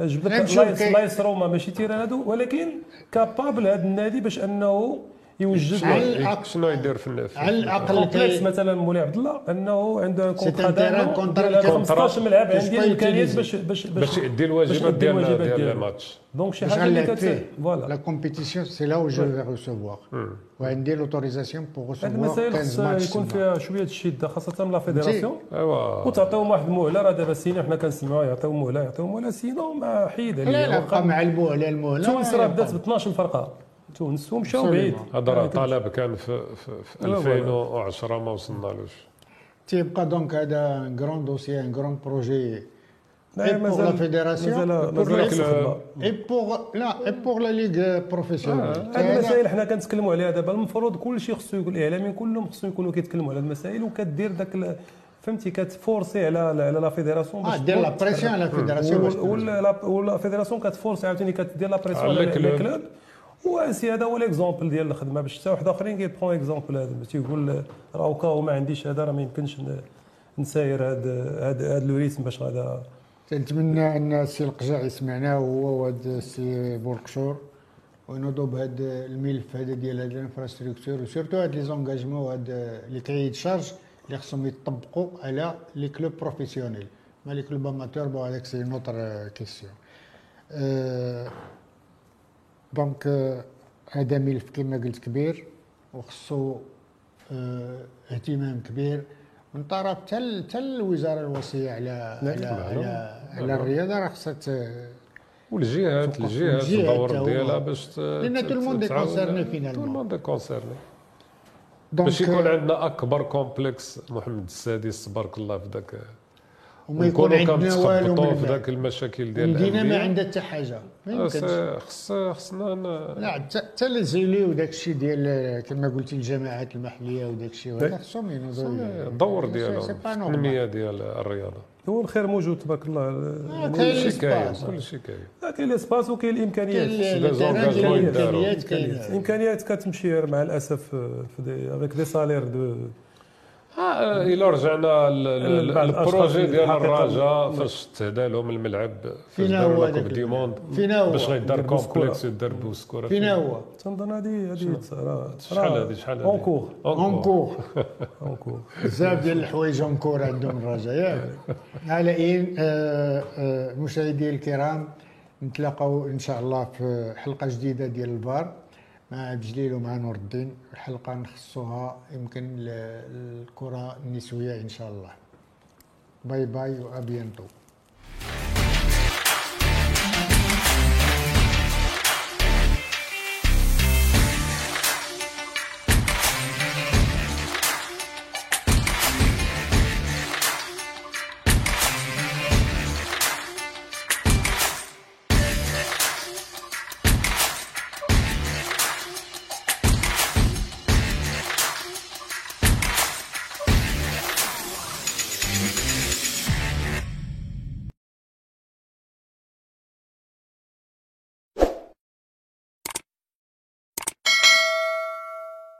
جبت لا لك l'AS Roma ماشي terrain هادو ولكن capable هذا النادي باش انه يوجد على له الأقل- شنو يدير في النف على الأقل complexe كي- مثلا مولاي عبد الله أنه عنده contrat ديال qui- 15 ملعب عندي الإمكانيات. باش باش باش يدي الواجبات ديال ديال. ال match donc شي حاجة اللي كت فوالا لا كومبيتيسيون سي لا جو في ريسيفوار وعندي لوتوريزاسيون بور هاد ريسيفوار المسائل 15 خص ماتش يكون فيها شوية الشده خاصة من لا فيدراسيون. ايوا وتعطيهم واحد المهلة. راه دابا سينا حنا كنسمعوا يعطيهم مهلة يعطيهم مهلة. سينو ما حيد لا لا بقى مع المهلة المهلة تونس راه بدات ب 12 فرقه تونس ومشاو بعيد. هذا راه يعني طلب كان في في, في لا، فوالا. 2010 ما وصلنالوش تيبقى دونك هذا ان كرون دوسيي ان كرون بروجي لا، Et pour la fédération, مازال pour. اي بوغ لا اي pour la ligue professionnelle هذه المسائل حنا كنتكلموا عليها دابا. المفروض كل شيء خصو يكون الاعلاميين كلهم خصهم يكونوا كيتكلموا على المسائل وكدير ذاك ال- فهمتي كتفورسي على على la fédération آه دير la pression على ال fédération باش تنجح. ولا la- fédération كتفورسي عاوتاني كدير la pression على على ال club. و c'est هذا هو l'exemple ديال الخدمة. باش حتى واحد آخرين كيبقون exemple هذا. باش تيقول راه كاو ما عنديش هذا راه ما يمكنش نساير هذا هذا هذا le rythme باش هذا تنتمنى أن السي القجاع يسمعنا هو وهاد السي بوركشور ونوضوا بهذا الملف هذا ديال هاد ال infrastructure و surtout هاد les engagements وهاد les cahiers charge اللي خصهم يطبقوا على les clubs professionnels. ما les clubs amateurs bon هذاك c'est une autre question donc آه، هذا ملف كما قلت كبير وخصو آه، اهتمام كبير من طرف حتى ال- حتى الوزاره الوصية على. على على, على الرياضة راه خصها والجهات الجهات الدور. ديالها باش ت- لأن ت- tout le monde est تعاون- concerné tout le finalement. monde est concerné. donc باش يكون عندنا أكبر complexe محمد السادس تبارك الله في ذاك وما يكون عندنا والو في. ذاك المشاكل ديال المدينة ما. عندها حتى حاجة. ما آه، يمكنش. س- خص خصنا لا حتى حتى les élus وداك الشيء ديال كما قلتي الجماعات المحلية وداك الشيء. وهذا خصهم ينوضوا الدور ديالهم. التنمية ديال الرياضة. هو الخير موجود تبارك الله. كاين كل شيء كاين كل شيء كاين. كاين ال espace وكاين الإمكانيات. الإمكانيات كاين الإمكانيات كتمشي مع الأسف avec des salaires de آه إلى رجعنا لل projet ديال الرجاء فاش تهدى لهم الملعب فينا داروا هو هذاك demande فينا هو. باش غيدار. complexe يدار بوسكوره فينا هو. تنظن هذه هذه شحال هذه؟ شحال هذه؟ encore. encore. encore. <laughs> بزاف ديال الحوايج encore عندهم الرجاء ياك على اين آه، آه، مشاهدي الكرام نتلاقاو إن شاء الله في حلقة جديدة ديال الفار. مع بجليل ومع نور الدين الحلقة نخصوها يمكن للكره النسوية إن شاء الله. باي باي وابيانتو